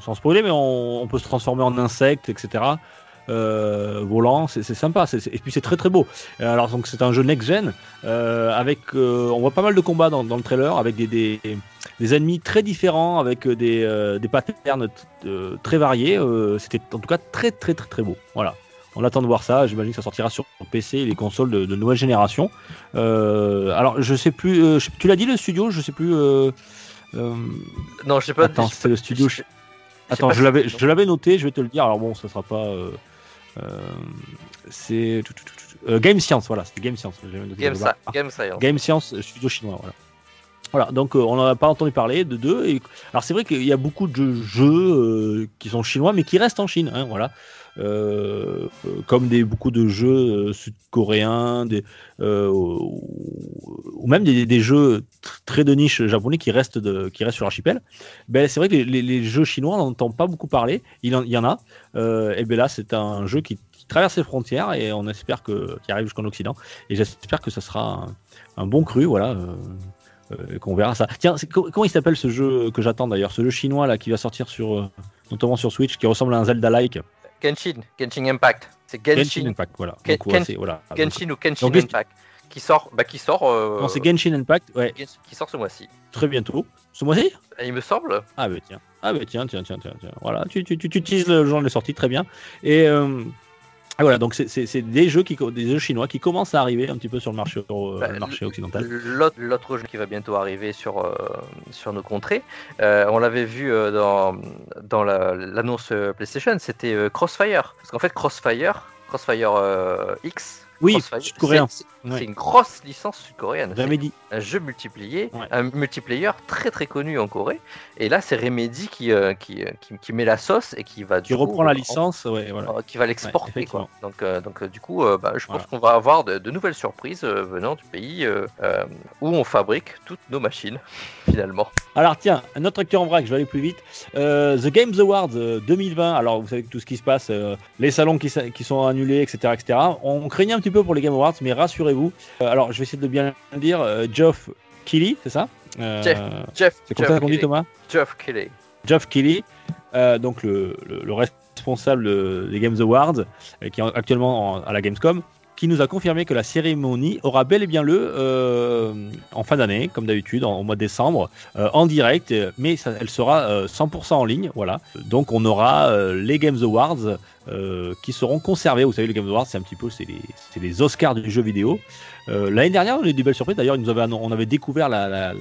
sans, spoiler, mais on, peut se transformer en insecte, etc. Euh, volant, c'est sympa. et puis c'est très très beau. Euh, Alors donc c'est un jeu next-gen euh, avec, on voit pas mal de combats dans, le trailer avec des, des ennemis très différents, avec euh, des, euh, des patterns euh, très variés. C'était en tout cas très très très très beau. Voilà. On attend de voir ça. J'imagine que ça sortira sur PC et les consoles de, de nouvelle génération. Alors je sais plus. tu l'as dit le studio? Je sais plus. Non, je sais pas. Attends, c'est le studio. je- Attends, je l'avais, je l'avais noté, je vais te le dire. Alors bon, ça sera pas. c'est Game Science, voilà, c'était Game Science. Game, Game Science. Game Science, studio chinois, voilà. Voilà, donc euh, on n'en a pas entendu parler de deux. Alors c'est vrai qu'il y a beaucoup de jeux euh, qui sont chinois, mais qui restent en Chine, hein, voilà. Euh, comme des beaucoup de jeux sud-coréens, ou, même des, jeux tr- très de niche japonais qui restent qui restent sur l'archipel. Ben c'est vrai que les, jeux chinois on n'entend pas beaucoup parler. Il, y en a. Et ben là c'est un jeu qui, traverse les frontières et on espère que qui arrive jusqu'en Occident. Et j'espère que ça sera un, un bon cru, voilà. Euh, qu'on verra ça. Tiens, comment il s'appelle ce jeu que j'attends d'ailleurs Ce jeu chinois là qui va sortir sur, euh, notamment sur Switch, qui ressemble à un Zelda-like? Genshin, Genshin Impact. C'est Genshin Genshin, Impact, voilà. Ken- Donc, voilà. Genshin ou Genshin donc, Impact. Qui sort, bah, qui sort, euh, Non, c'est Genshin Impact, ouais, qui sort ce mois-ci. très bientôt. Ce mois-ci? Il me semble. Ah, bah tiens. Ah, bah tiens, tiens, tiens, tiens. tiens. Voilà, tu, tu, tu, tu utilises le jour de sortie, très bien. Et euh, ah, voilà, donc c'est- des jeux, qui, des jeux chinois qui commencent à arriver un petit peu sur le marché, euro- Bah, le marché occidental. L'autre jeu qui va bientôt arriver sur, euh, sur nos contrées, euh, on l'avait vu euh, dans, dans la- l'annonce euh, PlayStation, c'était euh, Crossfire. Parce qu'en fait, Crossfire, Crossfire euh, X, Oui, sud-coréen. c'est- Ouais. une grosse licence sud-coréenne. Dit. un jeu multiplié, Ouais. un multiplayer très très connu en Corée. Et là, c'est Remedy qui, euh, qui, euh, qui, qui met la sauce et qui va du Qui coup, reprend la en- licence, ouais, voilà. en- qui va l'exporter. donc, euh, donc euh, du coup, euh, bah, je pense Voilà. qu'on va avoir de, de nouvelles surprises euh, venant du pays euh, euh, où on fabrique toutes nos machines, finalement. Alors tiens, un autre acteur en vrac, je vais aller plus vite. Euh, The Games Awards euh, 2020, alors vous savez tout ce qui se passe, euh, les salons qui, sa- qui sont annulés, etc., etc. On craignait un petit peu pour les Game Awards, mais rassurez-vous. Euh, alors je vais essayer de bien le dire. euh, Geoff Keighley, c'est ça Euh, Jeff, Jeff, C'est comme Jeff ça qu'on dit. Thomas Jeff Keighley. Geoff Keighley, donc le, le- le responsable de- des Games Awards, qui est actuellement en- à la Gamescom, qui nous a confirmé que la cérémonie aura bel et bien lieu euh, en fin d'année, comme d'habitude, en- mois de décembre, euh, en direct, euh, mais elle sera euh, 100% en ligne. Voilà. Donc on aura euh, les Games Awards euh, qui seront conservés. Vous savez, les Games Awards, c'est un petit peu c'est les, les Oscars du jeu vidéo. Euh, L'année dernière, on a eu des belles surprises. D'ailleurs, on avait découvert la,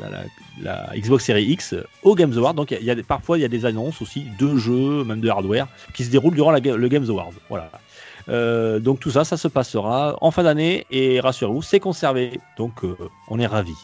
Xbox Series X au Games Awards. Donc, parfois, il y a des annonces aussi de jeux, même de hardware, qui se déroulent durant le Games Awards. Voilà. Euh, donc, tout ça, ça se passera en fin d'année. Et rassurez-vous, c'est conservé. Donc, euh, on est ravis.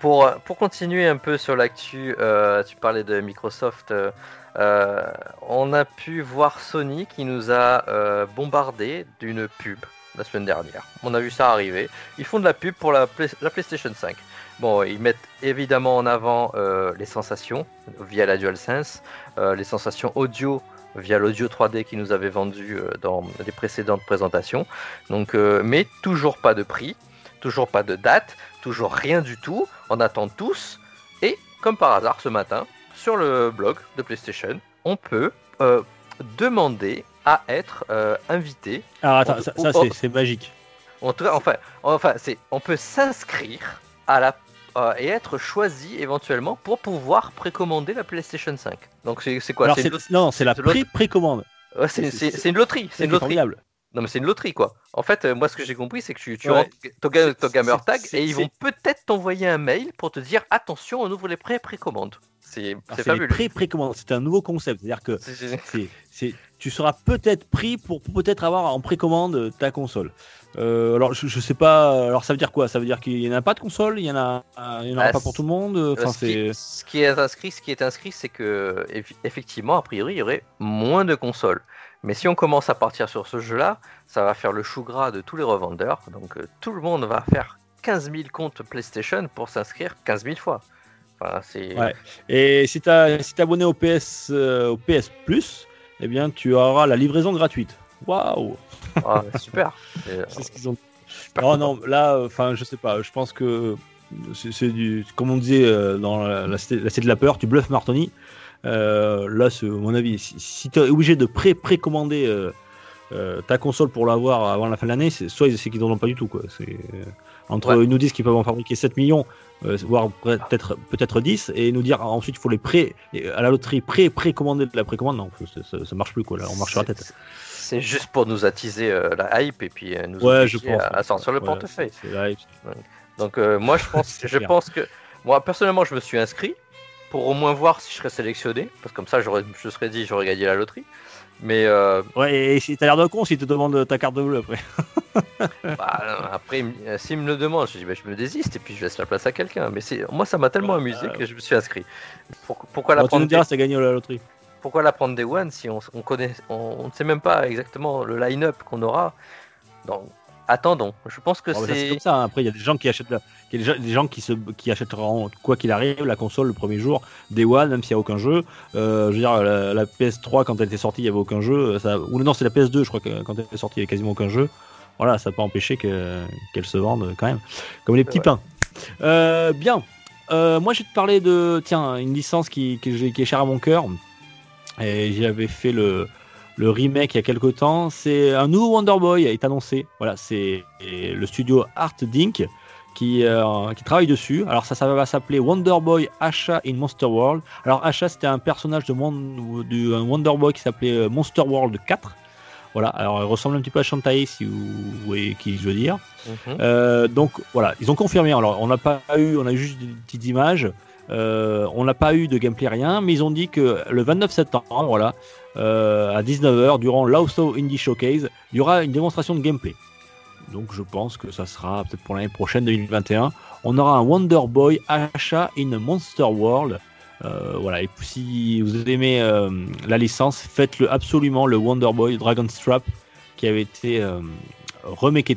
Pour, pour continuer un peu sur l'actu, euh, tu parlais de Microsoft. euh, euh, on a pu voir Sony qui nous a euh, bombardé d'une pub la semaine dernière. On a vu ça arriver. Ils font de la pub pour la, Play- la PlayStation 5. Bon, ils mettent évidemment en avant euh, les sensations via la DualSense, euh, les sensations audio via l'audio 3D qui nous avait vendu euh, dans les précédentes présentations. Donc, euh, mais toujours pas de prix, toujours pas de date, toujours rien du tout. On attend tous. Et comme par hasard, ce matin, sur le blog de PlayStation, on peut euh, demander à être euh, invité. Alors, attends, On- ça, c'est- magique. En tout cas, enfin, enfin, c'est, on peut s'inscrire à la euh, et être choisi éventuellement pour pouvoir précommander la PlayStation 5. Donc c'est, quoi? Alors, c'est non, c'est la c'est l'autre- pré- précommande. Ouais, c'est une loterie. C'est une loterie. formidable. Non, mais c'est une loterie, quoi. En fait, euh, moi, ce que j'ai compris, c'est que tu, tu Ouais. rentres ton, gamer tag et ils vont peut-être t'envoyer un mail pour te dire attention, on ouvre les pré précommandes. C'est fabuleux. pré-précommandes. C'est un nouveau concept. C'est-à-dire que c'est- tu seras peut-être pris pour, peut-être avoir en précommande ta console. Euh, alors je, je sais pas. Alors ça veut dire quoi? Ça veut dire qu'il n'y en a pas de console? Il y en a, il y en aura Ah, pas pour tout le monde? Enfin ce, qui, c'est. ce qui est inscrit, ce qui est inscrit, c'est que eff- effectivement, a priori, il y aurait moins de consoles. Mais si on commence à partir sur ce jeu-là, ça va faire le chou gras de tous les revendeurs. Donc euh, tout le monde va faire 15 000 comptes PlayStation pour s'inscrire 15 000 fois. Enfin, c'est Ouais. Et si tu si t'es abonné au PS, euh, au PS Plus, eh bien tu auras la livraison gratuite. Waouh Ah, super. Euh, C'est ce qu'ils ont. super Non, non, là, enfin, je sais pas. Je pense que c'est du, comme on disait euh, dans la, la cité, la cité de la peur, tu bluffes Martoni. Euh, là, c'est mon avis. Si, si tu es obligé de pré précommander euh, euh, ta console pour l'avoir avant la fin de l'année, c'est soit c'est qu'ils n'en ont pas du tout quoi. C'est entre Ouais. ils nous disent qu'ils peuvent en fabriquer 7 millions, euh, voire peut-être peut-être 10, et nous dire ensuite il faut les pré à la loterie pré précommander de la précommande. Non, ça, ça, marche plus quoi. Là, on marche sur la tête. C'est- juste pour nous attiser euh, la hype et puis euh, nous Ouais, je pense. à, à sortir le Ouais, portefeuille. la hype. Donc moi je pense, je clair. pense que moi personnellement je me suis inscrit pour au moins voir si je serais sélectionné parce que comme ça je serais dit j'aurais gagné la loterie. Mais euh, Ouais, et si t'as l'air de con, si te demande ta carte de bleu après. bah, euh, après s'il me le demande, je dis bah, je me désiste et puis je laisse la place à quelqu'un. Mais c'est moi ça m'a tellement Ouais, amusé euh, que je me suis inscrit. Pour- pourquoi la Bon, prendre t'as gagné la loterie. pourquoi la prendre Day One si on, on connaît, on, on ne sait même pas exactement le line-up qu'on aura. Donc, attendons. Je pense que Bon, bah, ça, c'est comme ça. hein. Après, il y a des gens qui achètent, la... il y a des gens- qui, se... qui achèteront quoi qu'il arrive la console le premier jour, Day One, même s'il n'y a aucun jeu. Euh, je veux dire, la, la PS3 quand elle était sortie, il n'y avait aucun jeu. Ça... Ou non, c'est la PS2, je crois que quand elle était sortie, il n'y avait quasiment aucun jeu. Voilà, ça empêché que... qu'elle se vende quand même, comme les petits Ouais. pains. Euh, bien. Euh, moi, je vais te parler de, tiens, une licence qui, qui, est chère à mon cœur. Et j'y avais fait le, le remake il y a quelques temps. C'est un nouveau Wonder Boy est annoncé. Voilà, c'est le studio Art Dink qui, euh, qui travaille dessus. Alors ça, ça va s'appeler Wonder Boy Asha in Monster World. Alors Asha, c'était un personnage de Mon- du Wonder Boy qui s'appelait euh, Monster World 4. Voilà, alors il ressemble un petit peu à Shantae si vous voyez qui je veux dire. Mhm. Euh, donc voilà, ils ont confirmé. Alors on n'a pas eu, on a eu juste des petites images. Euh, on n'a pas eu de gameplay rien, mais ils ont dit que le 29 septembre, voilà, à 19h, durant l'Auso Indie Showcase, il y aura une démonstration de gameplay. Donc je pense que ça sera peut-être pour l'année prochaine 2021. On aura un Wonder Boy achat in Monster World. Euh, voilà, et si vous aimez euh, la licence, faites-le absolument le Wonder Boy Dragon Strap qui avait été euh,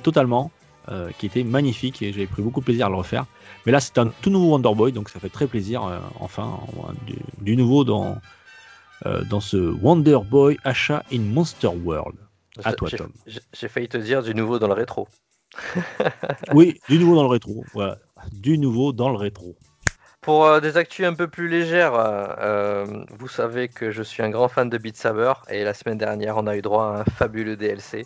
totalement, euh, qui était magnifique et j'avais pris beaucoup de plaisir à le refaire. Mais là, c'est un tout nouveau Wonder Boy, donc ça fait très plaisir, euh, enfin, du, nouveau dans, euh, dans ce Wonder Boy achat in Monster World. À toi, Tom. j'ai- failli te dire du nouveau dans le rétro. Oui, du nouveau dans le rétro. Voilà, du nouveau dans le rétro. Pour euh, des actus un peu plus légères, euh, euh, vous savez que je suis un grand fan de Beat Saber et la semaine dernière, on a eu droit à un fabuleux DLC.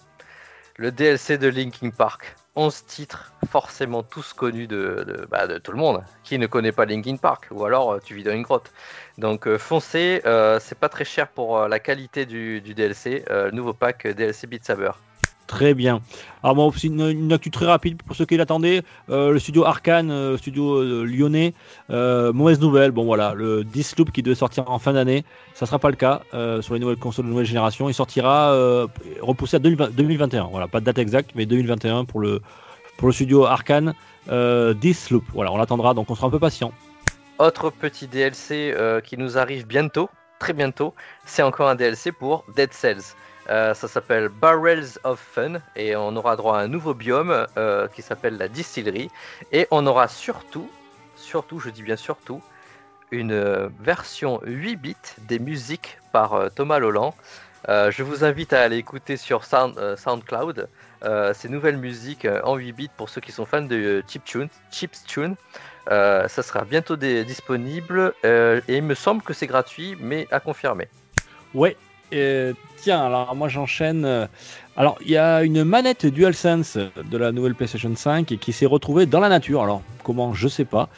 Le DLC de Linkin Park. 11 titres, forcément tous connus de, bah, de tout le monde. Qui ne connaît pas Linkin Park Ou alors euh, tu vis dans une grotte. Donc euh, foncez, euh, c'est pas très cher pour la qualité du, du DLC. nouveau pack DLC Beat Saber. Très bien. Alors bon, c'est une, une actu très rapide pour ceux qui l'attendaient. Euh, le studio Arkane, euh, studio euh, lyonnais, mauvaise nouvelle. Bon voilà, le Disloop qui devait sortir en fin d'année, ça sera pas le cas sur les nouvelles consoles de nouvelle génération. Il sortira repoussé à 2020 2021. Voilà, pas de date exacte, mais 2021 pour le pour le studio Arkane. Disloop. Voilà, on l'attendra, donc on sera un peu patient. Autre petit DLC qui nous arrive bientôt, très bientôt, c'est encore un DLC pour Dead Cells. Euh, ça s'appelle Barrels of Fun et on aura droit à un nouveau biome euh, qui s'appelle la distillerie et on aura surtout, surtout, je dis bien surtout, une euh, version 8 bits des musiques par Thomas Loland. Euh, je vous invite à aller écouter sur Sound, SoundCloud ces nouvelles musiques en 8 bits pour ceux qui sont fans de chiptune, chiptune. Ça sera bientôt disponible et il me semble que c'est gratuit, mais à confirmer. Ouais. Euh, tiens, alors moi j'enchaîne. euh, Alors il y a une manette DualSense de la nouvelle PlayStation 5 et qui s'est retrouvée dans la nature. Alors comment Je sais pas.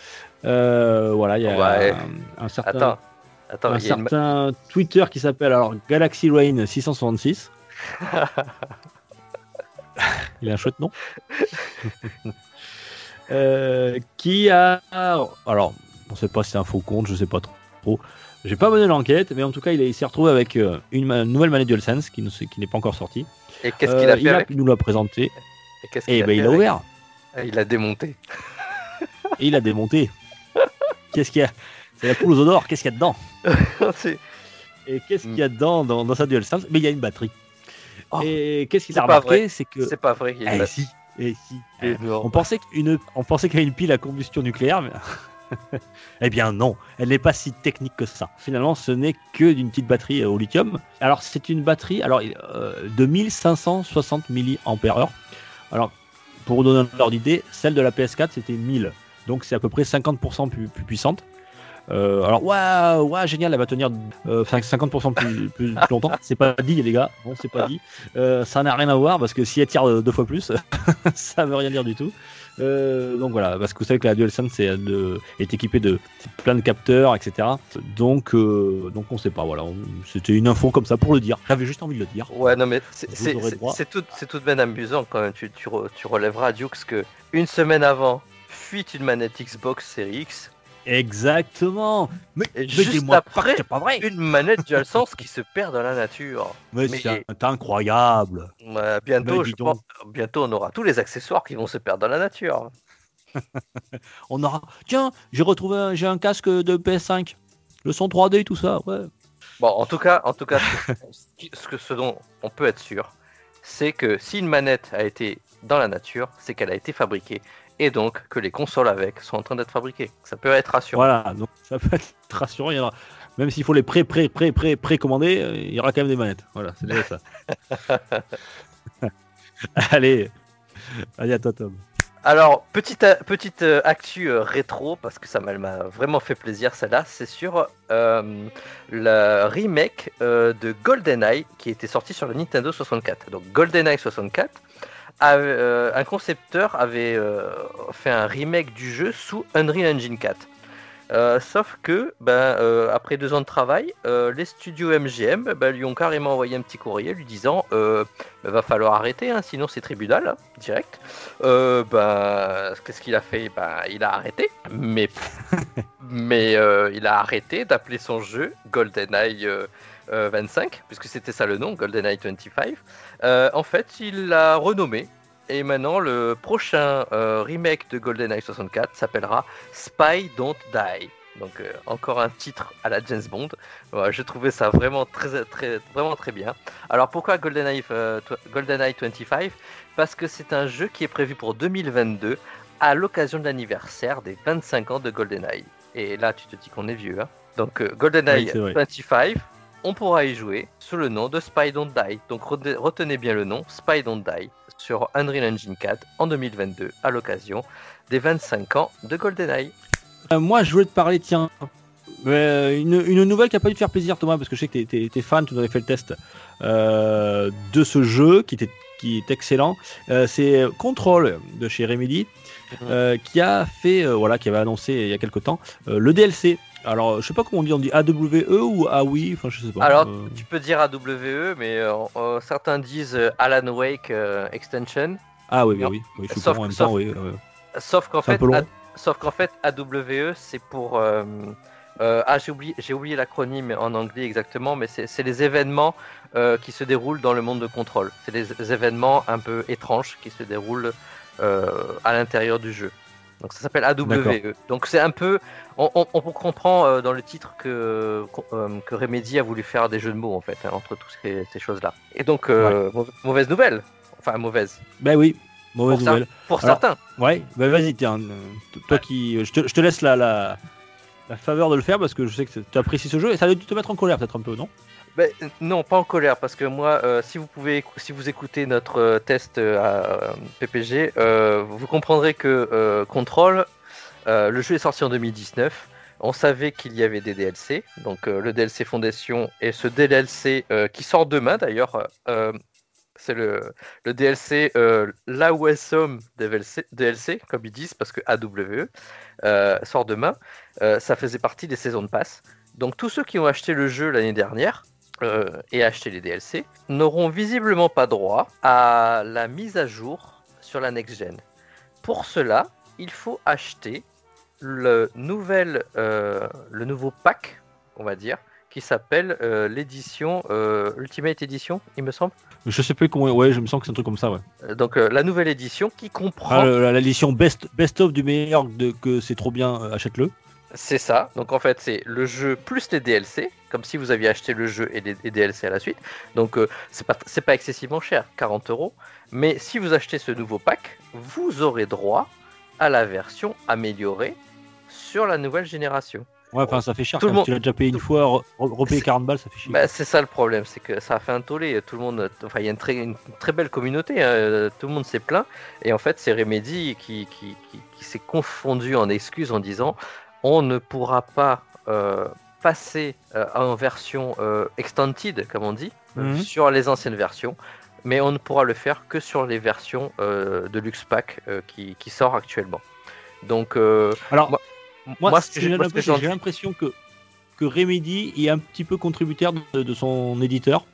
Euh, voilà, il y a Ouais. un, un certain. Attends, Attends, un une- Twitter qui s'appelle alors Galaxy Rain 666. Il a un chouette nom. Euh, qui a. Alors, on sait pas si c'est un faux compte, je sais pas trop. J'ai pas mené l'enquête, mais en tout cas, il, est- il s'est retrouvé avec euh, une nouvelle manette DualSense qui qui n'est pas encore sortie. Et qu'est-ce qu'il Euh, a fait il, avec il nous l'a présenté Et qu'est-ce et qu'il a ben, fait il a ouvert Ah, Il a démonté. et il a démonté. Qu'est-ce qu'il y a? C'est la poule aux odeurs, qu'est-ce qu'il y a dedans? C'est- Et qu'est-ce qu'il y a dedans dans, dans sa DualSense? Mais il y a une batterie. Oh, et qu'est-ce qu'il a remarqué C'est que. C'est pas vrai qu'il Eh a si, eh si. Eh. On pensait qu'une, on pensait qu'il y avait une pile à combustion nucléaire, mais eh bien non, elle n'est pas si technique que ça. Finalement, ce n'est que d'une petite batterie euh, au lithium. Alors c'est une batterie, alors euh, de 1560 mAh. Alors pour vous donner un ordre d'idée, celle de la PS4 c'était 1000, donc c'est à peu près 50% plus, plus puissante. Euh, alors waouh, waouh, génial, elle va tenir euh, 50% plus, longtemps. C'est pas dit les gars, bon c'est pas dit. Ça n'a rien à voir parce que si elle tire deux fois plus, ça veut rien dire du tout. Euh, donc voilà, parce que vous savez que la DualSense est, de- est équipée de plein de capteurs, etc. Donc, euh, donc on sait pas. Voilà, c'était une info comme ça pour le dire. J'avais juste envie de le dire. Ouais, non, mais c'est- tout, c'est tout de même amusant quand même. Tu, tu, tu relèveras, Dukes, que une semaine avant, fuite une manette Xbox Series X, Exactement. Mais, Et juste après, c'est pas vrai. une manette DualSense qui se perd dans la nature. Mais, mais- c'est incroyable. Bientôt, je pense, bientôt, on aura tous les accessoires qui vont se perdre dans la nature. On aura. Tiens, j'ai retrouvé, un- j'ai un casque de PS5. Le son 3D, tout ça. Ouais. Bon, en tout cas, en tout cas, ce que ce dont on peut être sûr, c'est que si une manette a été dans la nature, c'est qu'elle a été fabriquée et donc que les consoles avec sont en train d'être fabriquées. Ça peut être rassurant. Voilà. Donc ça peut être rassurant. Il y aura- Même s'il faut les pré pré pré pré précommander, euh, il y aura quand même des manettes. Voilà, c'est déjà ça. Allez, allez à toi Tom. Alors, petite, petite euh, actu euh, rétro, parce que ça m'a vraiment fait plaisir, celle-là, c'est sur euh, le remake de GoldenEye qui était sorti sur le Nintendo 64. Donc, GoldenEye 64, euh, un concepteur avait euh, fait un remake du jeu sous Unreal Engine 4. Euh, sauf que, ben, euh, après deux ans de travail, euh, les studios MGM ben, lui ont carrément envoyé un petit courrier lui disant euh, va falloir arrêter, hein, sinon c'est tribunal, hein, direct. Ben, qu'est-ce qu'il a fait? Ben, Il a arrêté, mais, mais euh, il a arrêté d'appeler son jeu GoldenEye euh, euh, 25, puisque c'était ça le nom, GoldenEye 25. Euh, en fait, il l'a renommé. Et maintenant, le prochain euh, remake de GoldenEye 64 s'appellera Spy Don't Die. Donc euh, encore un titre à la James Bond. Ouais, je trouvais ça vraiment très, très, vraiment très bien. Alors pourquoi GoldenEye, euh, GoldenEye 25 Parce que c'est un jeu qui est prévu pour 2022 à l'occasion de l'anniversaire des 25 ans de GoldenEye. Et là, tu te dis qu'on est vieux. Hein Donc euh, GoldenEye Oui, c'est vrai. 25, on pourra y jouer sous le nom de Spy Don't Die. Donc rete- retenez bien le nom, Spy Don't Die, sur Unreal Engine 4 en 2022 à l'occasion des 25 ans de GoldenEye. Euh, moi, je voulais te parler, tiens, euh, une, une nouvelle qui a pas dû te faire plaisir, Thomas, parce que je sais que t'es- t'es t'es fan, tu nous avais fait le test euh, de ce jeu qui, était, qui est excellent. C'est Control de chez Remedy euh, qui a fait, voilà, qui avait annoncé il y a quelques temps le DLC. Alors, je sais pas comment on dit, on dit AWE ou AWI, enfin, je sais pas. Alors, Euh, tu peux dire AWE, mais euh, euh, certains disent Alan Wake euh, Extension. Ah oui, oui, oui, oui, je suis Sauf- con en même sauf- temps, oui. Sauf qu'en fait, peu long. A- sauf qu'en fait, AWE, c'est pour. ah, j'ai oublié, j'ai oublié l'acronyme en anglais exactement, mais c'est les événements qui se déroulent dans le monde de contrôle. C'est les événements un peu étranges qui se déroulent à l'intérieur du jeu. Donc ça s'appelle AWE. Donc c'est un peu. On, on- on comprend euh, dans le titre que, euh, que Remedy a voulu faire des jeux de mots en fait, hein, entre toutes ces, ces choses-là. Et donc, euh, mau- mauvaise nouvelle. Enfin, mauvaise. Ben oui, mauvaise Pour nouvelle. Pour Alors- certains. Ouais, bah vas-y, tiens, toi qui. Je te, je te laisse la, la, la faveur de le faire parce que je sais que tu apprécies ce jeu et ça a dû te mettre en colère peut-être un peu, non? Ben, non, pas en colère, parce que moi, euh, si vous pouvez, si vous écoutez notre euh, test euh, à PPG, vous comprendrez que Control, le jeu est sorti en 2019. On savait qu'il y avait des DLC, donc le DLC Fondation et ce DLC qui sort demain d'ailleurs. c'est le, le DLC là où elles sommes DLC, DLC, comme ils disent, parce que AWE sort demain. Ça faisait partie des saisons de passe. Donc tous ceux qui ont acheté le jeu l'année dernière euh, et acheté les DLC n'auront visiblement pas droit à la mise à jour sur la next gen. Pour cela, il faut acheter le, nouvel, euh, le nouveau pack, on va dire, qui s'appelle euh, l'édition euh, Ultimate Edition, il me semble. Je sais plus comment. Ouais, je me sens que c'est un truc comme ça, ouais. Donc euh, la nouvelle édition qui comprend. Ah, l'édition best, best of du meilleur de, que c'est trop bien, achète-le. C'est ça. Donc en fait, c'est le jeu plus les DLC, comme si vous aviez acheté le jeu et les, les DLC à la suite. Donc euh, c'est pas c'est pas excessivement cher, 40 euros. Mais si vous achetez ce nouveau pack, vous aurez droit à la version améliorée sur la nouvelle génération. Ouais, enfin, ça fait cher Tout quand monde- Tu l'as déjà payé une fois, re- re- repayer C'est- 40 balles, ça fait chier. Bah, c'est ça le problème, c'est que ça a fait un tollé. Tout le monde, enfin, il y a une très, une très belle communauté. hein, Tout le monde s'est plaint. Et en fait, c'est Remedy qui, qui, qui, qui s'est confondu en excuses en disant on ne pourra pas euh, passer euh, en version euh, extended, comme on dit, euh, Mhm. sur les anciennes versions. Mais on ne pourra le faire que sur les versions euh, de Luxe Pack euh, qui, qui sort actuellement. Donc, euh, Alors, moi- j'ai- l'impression- que, que Remedy est un petit peu contributeur de, de son éditeur.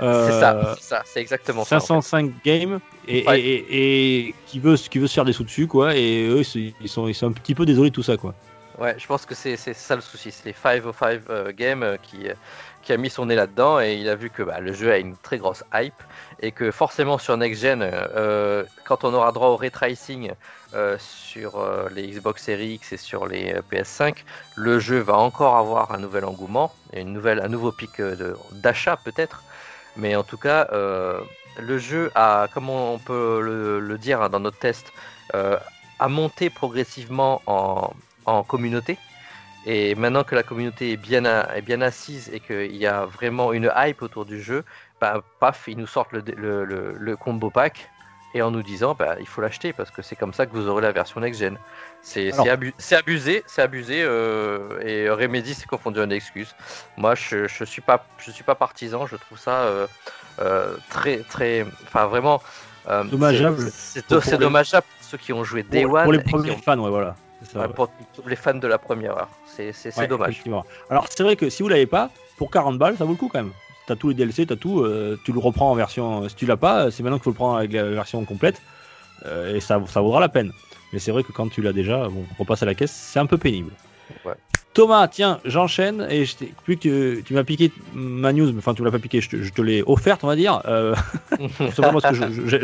Euh, c'est ça, c'est ça, c'est exactement ça. en fait. 505 games et, Ouais. et, et- et qui veut qui veut se faire des sous dessus quoi et eux ils sont ils sont un petit peu désolés de tout ça quoi Ouais, je pense que c'est ça le souci. C'est les 505 euh, Games euh, qui, euh, qui a mis son nez là-dedans et il a vu que bah, le jeu a une très grosse hype et que forcément sur Next Gen, quand on aura droit au ray tracing euh, sur les Xbox Series X et sur les euh, PS5, le jeu va encore avoir un nouvel engouement et une nouvelle, un nouveau pic d'achat peut-être. Mais en tout cas, le jeu a, comme on peut le, le dire hein, dans notre test, a monté progressivement en, en communauté. Et maintenant que la communauté est bien, est bien assise et qu'il y a vraiment une hype autour du jeu, bah, paf, ils nous sortent le, le, le- le combo pack et en nous disant bah, il faut l'acheter parce que c'est comme ça que vous aurez la version next-gen. C'est abu- abusé, c'est abusé euh, et Remedy s'est confondu en excuse. Moi je, je suis pas je suis pas partisan, je trouve ça euh, euh, très très enfin vraiment Dommageable. c'est- dommageable pour ceux qui ont joué Day pour, One pour les qui premiers ont- fans ouais voilà ça, Ouais, ouais. pour tous les fans de la première heure. C'est Ouais, dommage. alors c'est vrai que si vous l'avez pas pour 40 balles ça vaut le coup quand même t'as tous les DLC t'as tout euh, tu le reprends en version si tu l'as pas c'est maintenant qu'il faut le prendre avec la version complète euh, et ça ça vaudra la peine mais c'est vrai que quand tu l'as déjà bon on passe à la caisse c'est un peu pénible Ouais. Thomas, tiens, j'enchaîne et je vu que tu m'as piqué ma news, enfin tu l'as pas piqué, je te, l'ai offerte, on va dire. Euh, parce que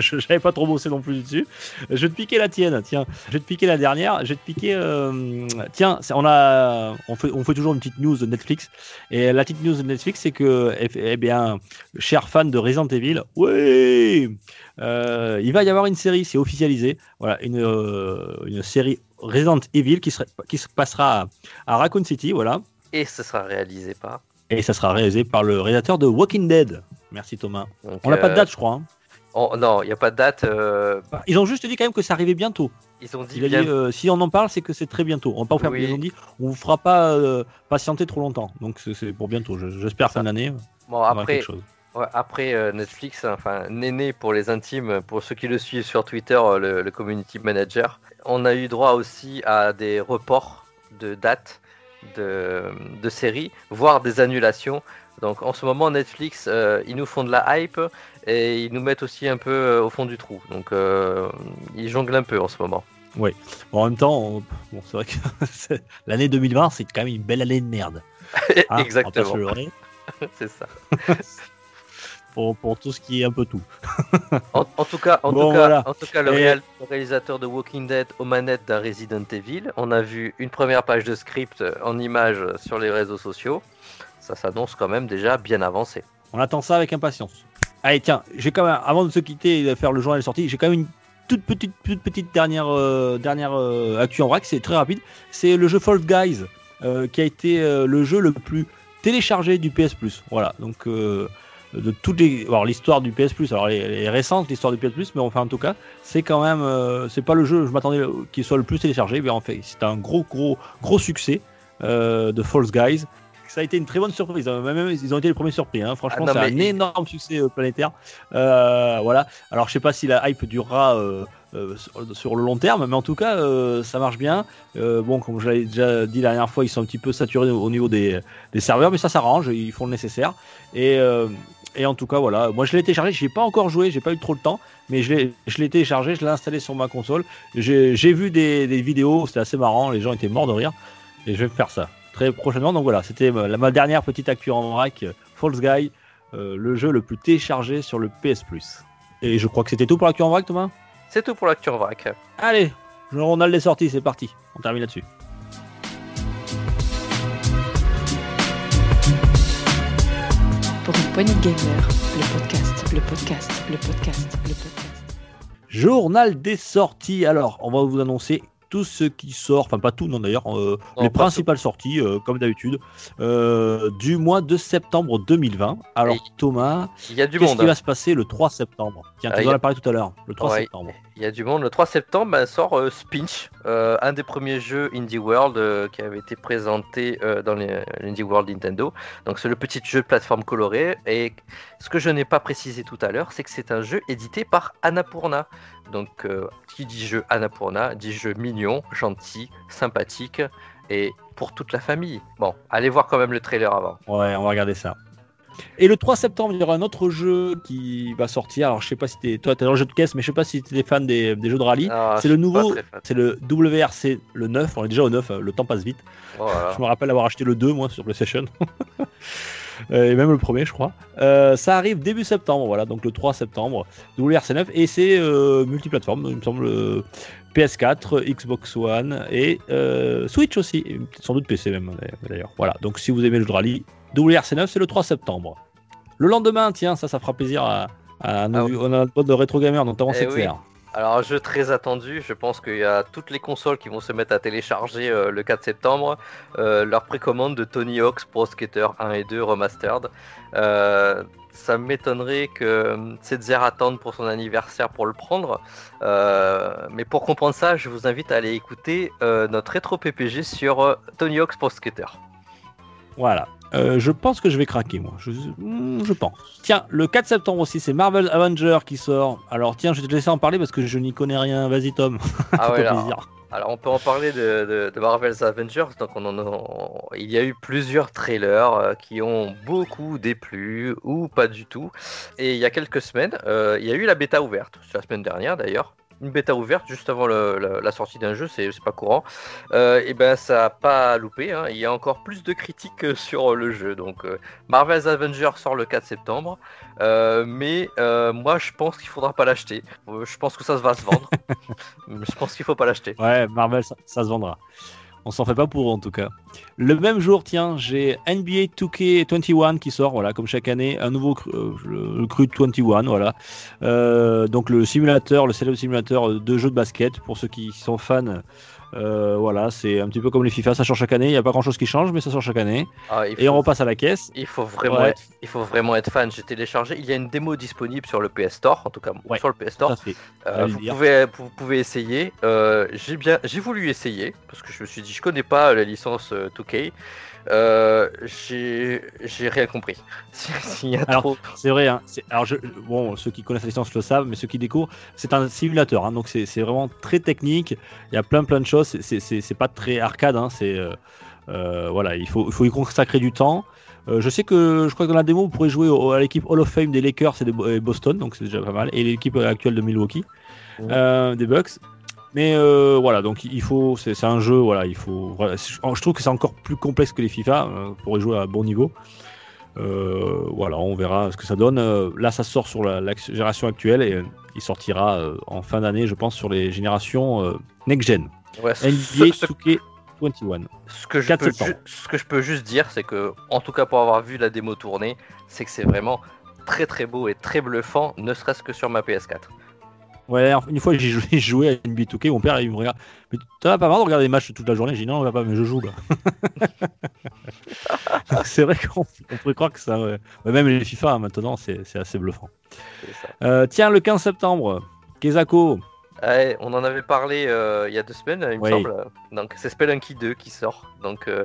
je- j'avais pas trop bossé non plus dessus. Je vais te piquer la tienne, tiens. Je vais te piquer la dernière. Je vais te piquer. euh, tiens, on a, on fait, on fait toujours une petite news de Netflix. Et la petite news de Netflix, c'est que, eh, eh bien, cher fan de Resident Evil, oui, euh, il va y avoir une série, c'est officialisé. Voilà, une, euh, une série Resident Evil qui, qui se passera à, à Raccoon City, voilà. Et ce sera réalisé par. Et ça sera réalisé par le réalisateur de Walking Dead. Merci Thomas. Donc, On n'a pas de euh, date, je crois. hein. on- non, il n'y a pas de date. euh, Bah, Ils ont juste dit quand même que ça arrivait bientôt. ils ont dit Il a bien. dit euh, si on en parle, c'est que c'est très bientôt. On va pas vous faire. Oui. Ils ont dit on vous fera pas patienter trop longtemps. Donc c'est- pour bientôt. Je- J'espère fin d'année. Bon, après, après euh, Netflix, enfin, Néné pour les intimes, pour ceux qui le suivent sur Twitter, euh, le, le community manager, on a eu droit aussi à des reports de dates de, de séries, voire des annulations. Donc en ce moment, Netflix, euh, ils nous font de la hype et ils nous mettent aussi un peu euh, au fond du trou. Donc euh, ils jonglent un peu en ce moment. Bon, en même temps, on- bon, c'est vrai que l'année 2020, c'est quand même une belle année de merde. Hein, Exactement, c'est ça. Pour, pour tout ce qui est un peu tout. En, en tout cas, en Bon, tout cas, voilà. en tout cas, le, Et- réal- le réalisateur de Walking Dead aux manettes d'un Resident Evil. On a vu une première page de script en images sur les réseaux sociaux. Ça s'annonce quand même déjà bien avancé. On attend ça avec impatience. Allez, tiens, j'ai quand même, avant de se quitter et de faire le journal sorti, j'ai quand même une toute petite, toute petite dernière, euh, dernière euh, actu en vrac, c'est très rapide. C'est le jeu Fall Guys, euh, qui a été euh, le jeu le plus téléchargé du PS Plus. Voilà, donc euh, de toutes les, alors l'histoire du PS Plus, alors elle est, récente l'histoire du PS Plus, mais enfin en tout cas, c'est quand même, euh, c'est pas le jeu, je m'attendais qu'il soit le plus téléchargé, mais en fait, c'est un gros, gros, gros succès euh, de False Guys. Ça a été une très bonne surprise. hein. Même, ils ont été les premiers surpris. hein. Franchement, Ah c'est un énorme succès euh, planétaire. Euh, voilà. Alors, je sais pas si la hype durera euh, sur, le long terme, mais en tout cas, euh, ça marche bien. Euh, bon, comme je l'avais déjà dit la dernière fois, ils sont un petit peu saturés au, au niveau des, des serveurs, mais ça s'arrange, ils font le nécessaire. Et, et en tout cas, voilà, moi je l'ai téléchargé, j'ai pas encore joué, j'ai pas eu trop le temps, mais je l'ai je téléchargé, je l'ai installé sur ma console. J'ai vu des, des vidéos, c'était assez marrant, les gens étaient morts de rire, et je vais faire ça très prochainement. Donc voilà, c'était ma, ma dernière petite actu en vrac, euh, False Guy, euh, le jeu le plus téléchargé sur le PS Plus. Et je crois que c'était tout pour l'actu en vrac, Thomas? C'est tout pour l'actu en vrac. Allez, le journal des sorties, c'est parti. On termine là-dessus. Pour une poignée de gamers, le podcast, le podcast, le podcast, le podcast. Journal des sorties. Alors, on va vous annoncer tout ce qui sort, enfin pas tout, non d'ailleurs, euh, les principales sorties, euh, comme d'habitude, euh, du mois de septembre 2020. Alors, Et Thomas, Il y a du qu'est-ce qui va se passer le 3 septembre? Tiens, Ah, tu il y en parlé tout à l'heure, le 3 Ouais. septembre. Il y a du monde. Le 3 septembre ben, sort Spinch, un des premiers jeux Indie World qui avait été présenté dans l'Indie World Nintendo. Donc c'est le petit jeu de plateforme coloré. Et ce que je n'ai pas précisé tout à l'heure, c'est que c'est un jeu édité par Annapurna. Donc euh, qui dit jeu Annapurna dit jeu mignon, gentil, sympathique et pour toute la famille. Bon, allez voir quand même le trailer avant. Ouais, on va regarder ça. Et le 3 septembre, il y aura un autre jeu qui va sortir. Alors, je sais pas si t'es, toi, t'es dans le jeu de caisse, mais je sais pas si t'es fan des, des jeux de rallye. Ah, c'est le nouveau, c'est le WRC, le 9. On est déjà au 9, euh, le temps passe vite. Voilà. Je me rappelle avoir acheté le 2, moi, sur PlayStation. Euh, et même le premier, je crois. Euh, ça arrive début septembre, voilà, donc le 3 septembre, WRC9, et c'est euh, multiplateforme, il me semble, euh, PS4, Xbox One et euh, Switch aussi, et sans doute PC même, d'ailleurs. Voilà, donc si vous aimez le rallye, WRC9, c'est le 3 septembre. Le lendemain, tiens, ça, ça fera plaisir à, à Ah oui. un pote de rétro gamer, notamment Eh oui. Alors, un jeu très attendu. Je pense qu'il y a toutes les consoles qui vont se mettre à télécharger euh, le 4 septembre euh, leur précommande de Tony Hawk's Pro Skater 1 et 2 Remastered. Euh, ça m'étonnerait que Setzer attende pour son anniversaire pour le prendre. Mais pour comprendre ça, je vous invite à aller écouter notre rétro PPG sur Tony Hawk's Pro Skater. Voilà. Euh, je pense que je vais craquer, moi. Je, hmm, je pense. Tiens, le 4 septembre aussi, c'est Marvel Avenger qui sort. Alors, tiens, je vais te laisser en parler parce que je n'y connais rien. Vas-y, Tom. Ah ouais, plaisir. Alors on peut en parler de, de- de Marvel's Avengers. Donc on en a- il y a eu plusieurs trailers euh, qui ont beaucoup déplu ou pas du tout. Et il y a quelques semaines, euh, il y a eu la bêta ouverte. C'est la semaine dernière d'ailleurs. Une bêta ouverte juste avant le- la, la sortie d'un jeu, c'est pas courant. Euh, et ben ça a pas loupé. hein. Il y a encore plus de critiques euh, sur le jeu. Donc euh, Marvel's Avengers sort le 4 septembre. Euh, mais euh, moi je pense qu'il faudra pas l'acheter. Euh, Je pense que ça va se vendre. je pense qu'il faut pas l'acheter. Ouais, Marvel, ça, ça se vendra. On s'en fait pas pour en tout cas. Le même jour, tiens, j'ai NBA 2K21 qui sort, voilà, comme chaque année, un nouveau cru, euh, le, le cru 21, voilà. Euh, donc le simulateur, le célèbre simulateur de jeu de basket, pour ceux qui sont fans, euh, voilà, c'est un petit peu comme les FIFA, ça sort chaque année, il n'y a pas grand chose qui change, mais ça sort chaque année. Ah, Et on repasse à la caisse. Il faut vraiment Ouais. être, il faut vraiment être fan. J'ai téléchargé. Il y a une démo disponible sur le PS Store, en tout cas Ouais, sur le PS Store. Euh, vous dire. pouvez, vous pouvez essayer. Euh, j'ai bien, j'ai voulu essayer parce que je me suis dit, je connais pas la licence euh, 2K. Euh, j'ai, rien compris. S'il y a Alors, trop. C'est vrai, hein, alors je, bon, ceux qui connaissent la licence le savent, mais ceux qui découvrent, c'est un simulateur, hein, donc c'est vraiment très technique. Il y a plein plein de choses. c'est- pas très arcade, hein, c'est euh, euh, voilà, il faut, il faut y consacrer du temps. Euh, je sais que je crois que dans la démo, vous pourrez jouer au- à l'équipe Hall of Fame des Lakers et de Boston, donc c'est déjà pas mal, et l'équipe actuelle de Milwaukee, Ouais. des Bucks. Mais euh, voilà, donc il faut, c'est un jeu, voilà, il faut. Voilà, je trouve que c'est encore plus complexe que les FIFA euh, pour y jouer à bon niveau. Euh, voilà, on verra ce que ça donne. Euh, là, ça sort sur la, la génération actuelle et il sortira en fin d'année, je pense, sur les générations next-gen. Ouais, NBA ce- ce- 2K21. Ce que, je 4 peux ce que je peux juste dire, c'est que, en tout cas pour avoir vu la démo tourner, c'est que c'est vraiment très très beau et très bluffant, ne serait-ce que sur ma PS4. Ouais, une fois j'ai joué, à NBA 2K, mon père il me regarde. Mais t'en as pas marre de regarder les matchs toute la journée? J'ai dit non, on va pas, mais je joue là. C'est vrai qu'on on pourrait croire que ça. ouais. Ouais, Même les FIFA hein, maintenant, c'est assez bluffant. Euh, tiens, le 15 septembre, Kezako. Ouais, on en avait parlé euh, il y a deux semaines, il me semble. Donc c'est Spelunky 2 qui sort. Donc euh,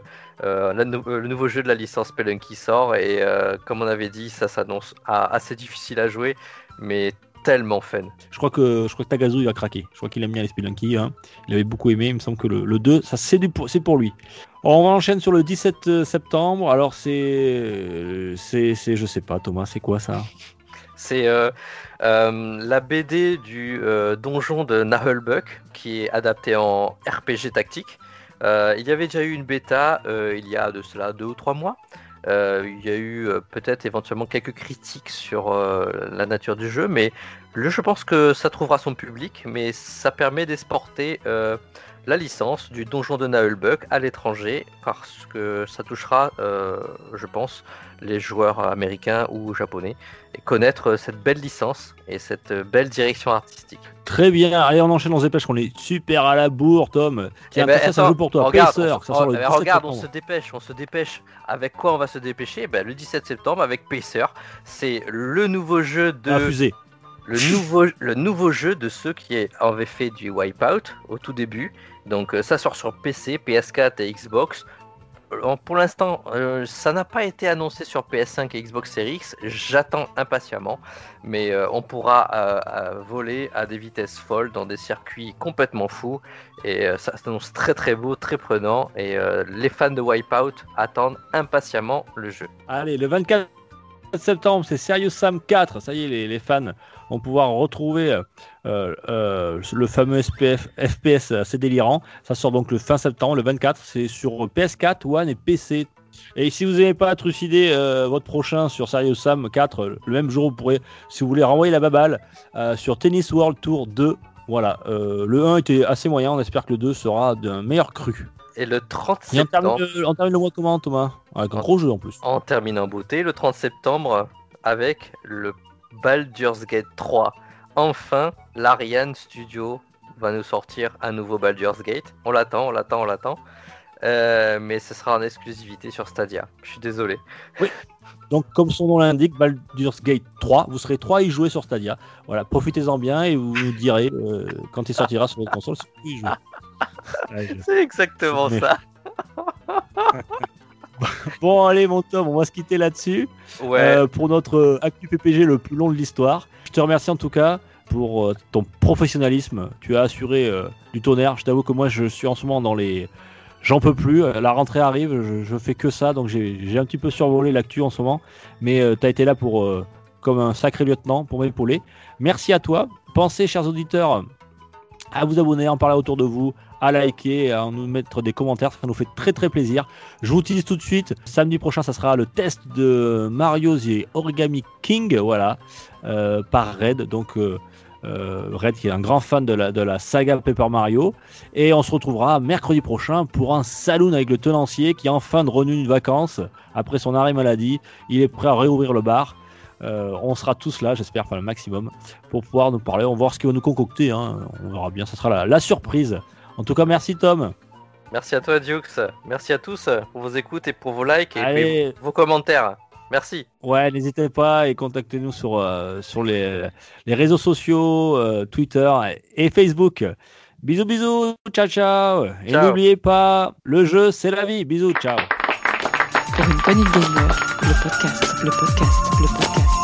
nou- le nouveau jeu de la licence Spelunky sort et comme on avait dit, ça s'annonce assez difficile à jouer, mais tellement fun. Je crois que je crois que Tagazu il va craquer. Je crois qu'il aime bien les Spelunky. Hein. Il avait beaucoup aimé. Il me semble que le, le 2, ça c'est c'est pour lui. On enchaîne sur le 17 septembre. Alors c'est c'est c'est je sais pas Thomas, c'est quoi ça? C'est euh, euh, la BD du euh, donjon de Nahelbuck qui est adapté en RPG tactique. Euh, il y avait déjà eu une bêta euh, il y a de cela deux ou trois mois. Euh, il y a eu euh, peut-être éventuellement quelques critiques sur euh, la nature du jeu, mais le, je pense que ça trouvera son public, mais ça permet d'exporter la licence du donjon de Nahelbuck à l'étranger, parce que ça touchera, euh, je pense, les joueurs américains ou japonais, et connaître cette belle licence et cette belle direction artistique. Très bien. Allez, on enchaîne, on se dépêche. On est super à la bourre, Tom. Tiens, Eh ben, ça, ça joue pour toi. Regarde, Pacer, on, ça le oh, 17 regarde, on se dépêche, on se dépêche. Avec quoi on va se dépêcher? Ben, Le 17 septembre avec Pacer. C'est le nouveau jeu de Ah, fusée. le nouveau, le nouveau jeu de ceux qui avaient fait du Wipeout au tout début. Donc euh, ça sort sur PC, PS4 et Xbox. Pour l'instant, euh, ça n'a pas été annoncé sur PS5 et Xbox Series X. J'attends impatiemment, mais euh, on pourra voler à des vitesses folles dans des circuits complètement fous. Et ça s'annonce très très beau, très prenant. Et les fans de Wipeout attendent impatiemment le jeu. Allez, le 24 septembre, c'est Serious Sam 4. Ça y est, les, les fans vont pouvoir retrouver le fameux SPF, FPS assez délirant. Ça sort donc le fin septembre, le 24. C'est sur PS4, One et PC. Et si vous n'avez pas trucidé euh, votre prochain sur Serious Sam 4, le même jour, vous pourrez, si vous voulez, renvoyer la baballe euh, sur Tennis World Tour 2. Voilà, euh, le 1 était assez moyen, on espère que le 2 sera d'un meilleur cru. Et le 30 Et on termine, septembre, le, on termine le mois comment, Thomas? Avec un gros jeu en plus. on termine en beauté, le 30 septembre, avec le Baldur's Gate 3. Enfin, l'Ariane Studio va nous sortir un nouveau Baldur's Gate. On l'attend, on l'attend, on l'attend. Euh, mais ce sera en exclusivité sur Stadia. Je suis désolé. Donc, comme son nom l'indique, Baldur's Gate 3, vous serez 3 à y jouer sur Stadia. Voilà, profitez-en bien et vous nous direz euh, quand il sortira sur votre console si vous y jouez. Ouais, je- C'est exactement ça. Bon, allez, mon Tom, on va se quitter là-dessus Ouais. euh, pour notre euh, Actu PPG le plus long de l'histoire. Je te remercie en tout cas pour euh, ton professionnalisme. Tu as assuré euh, du tonnerre. Je t'avoue que moi, je suis en ce moment dans les. J'en peux plus. La rentrée arrive, je, je fais que ça, donc j'ai un petit peu survolé l'actu en ce moment. Mais tu as été là pour, comme un sacré lieutenant pour m'épauler. Merci à toi. Pensez, chers auditeurs, à vous abonner, à en parler autour de vous, à liker, à nous mettre des commentaires, ça nous fait très très plaisir. Je vous utilise tout de suite. Samedi prochain, ça sera le test de Mario The Origami King, voilà, euh, par Red. Donc euh, euh, Red qui est un grand fan de la, saga Paper Mario. Et on se retrouvera mercredi prochain pour un saloon avec le tenancier qui est enfin de revenu de vacances après son arrêt maladie. Il est prêt à réouvrir le bar. On sera tous là, j'espère, enfin le maximum, pour pouvoir nous parler. On va voir ce qu'il va nous concocter. hein. On verra bien, ça sera la surprise. En tout cas, merci Tom. Merci à toi, Dukes. Merci à tous pour vos écoutes et pour vos likes et Allez. vos commentaires. Merci. Ouais, n'hésitez pas et contactez-nous sur, euh, sur les, les réseaux sociaux, euh, Twitter et Facebook. Bisous, bisous, ciao, ciao. Et n'oubliez pas, le jeu, c'est la vie. Bisous, ciao. Pour une gamer, le podcast, le podcast, le podcast.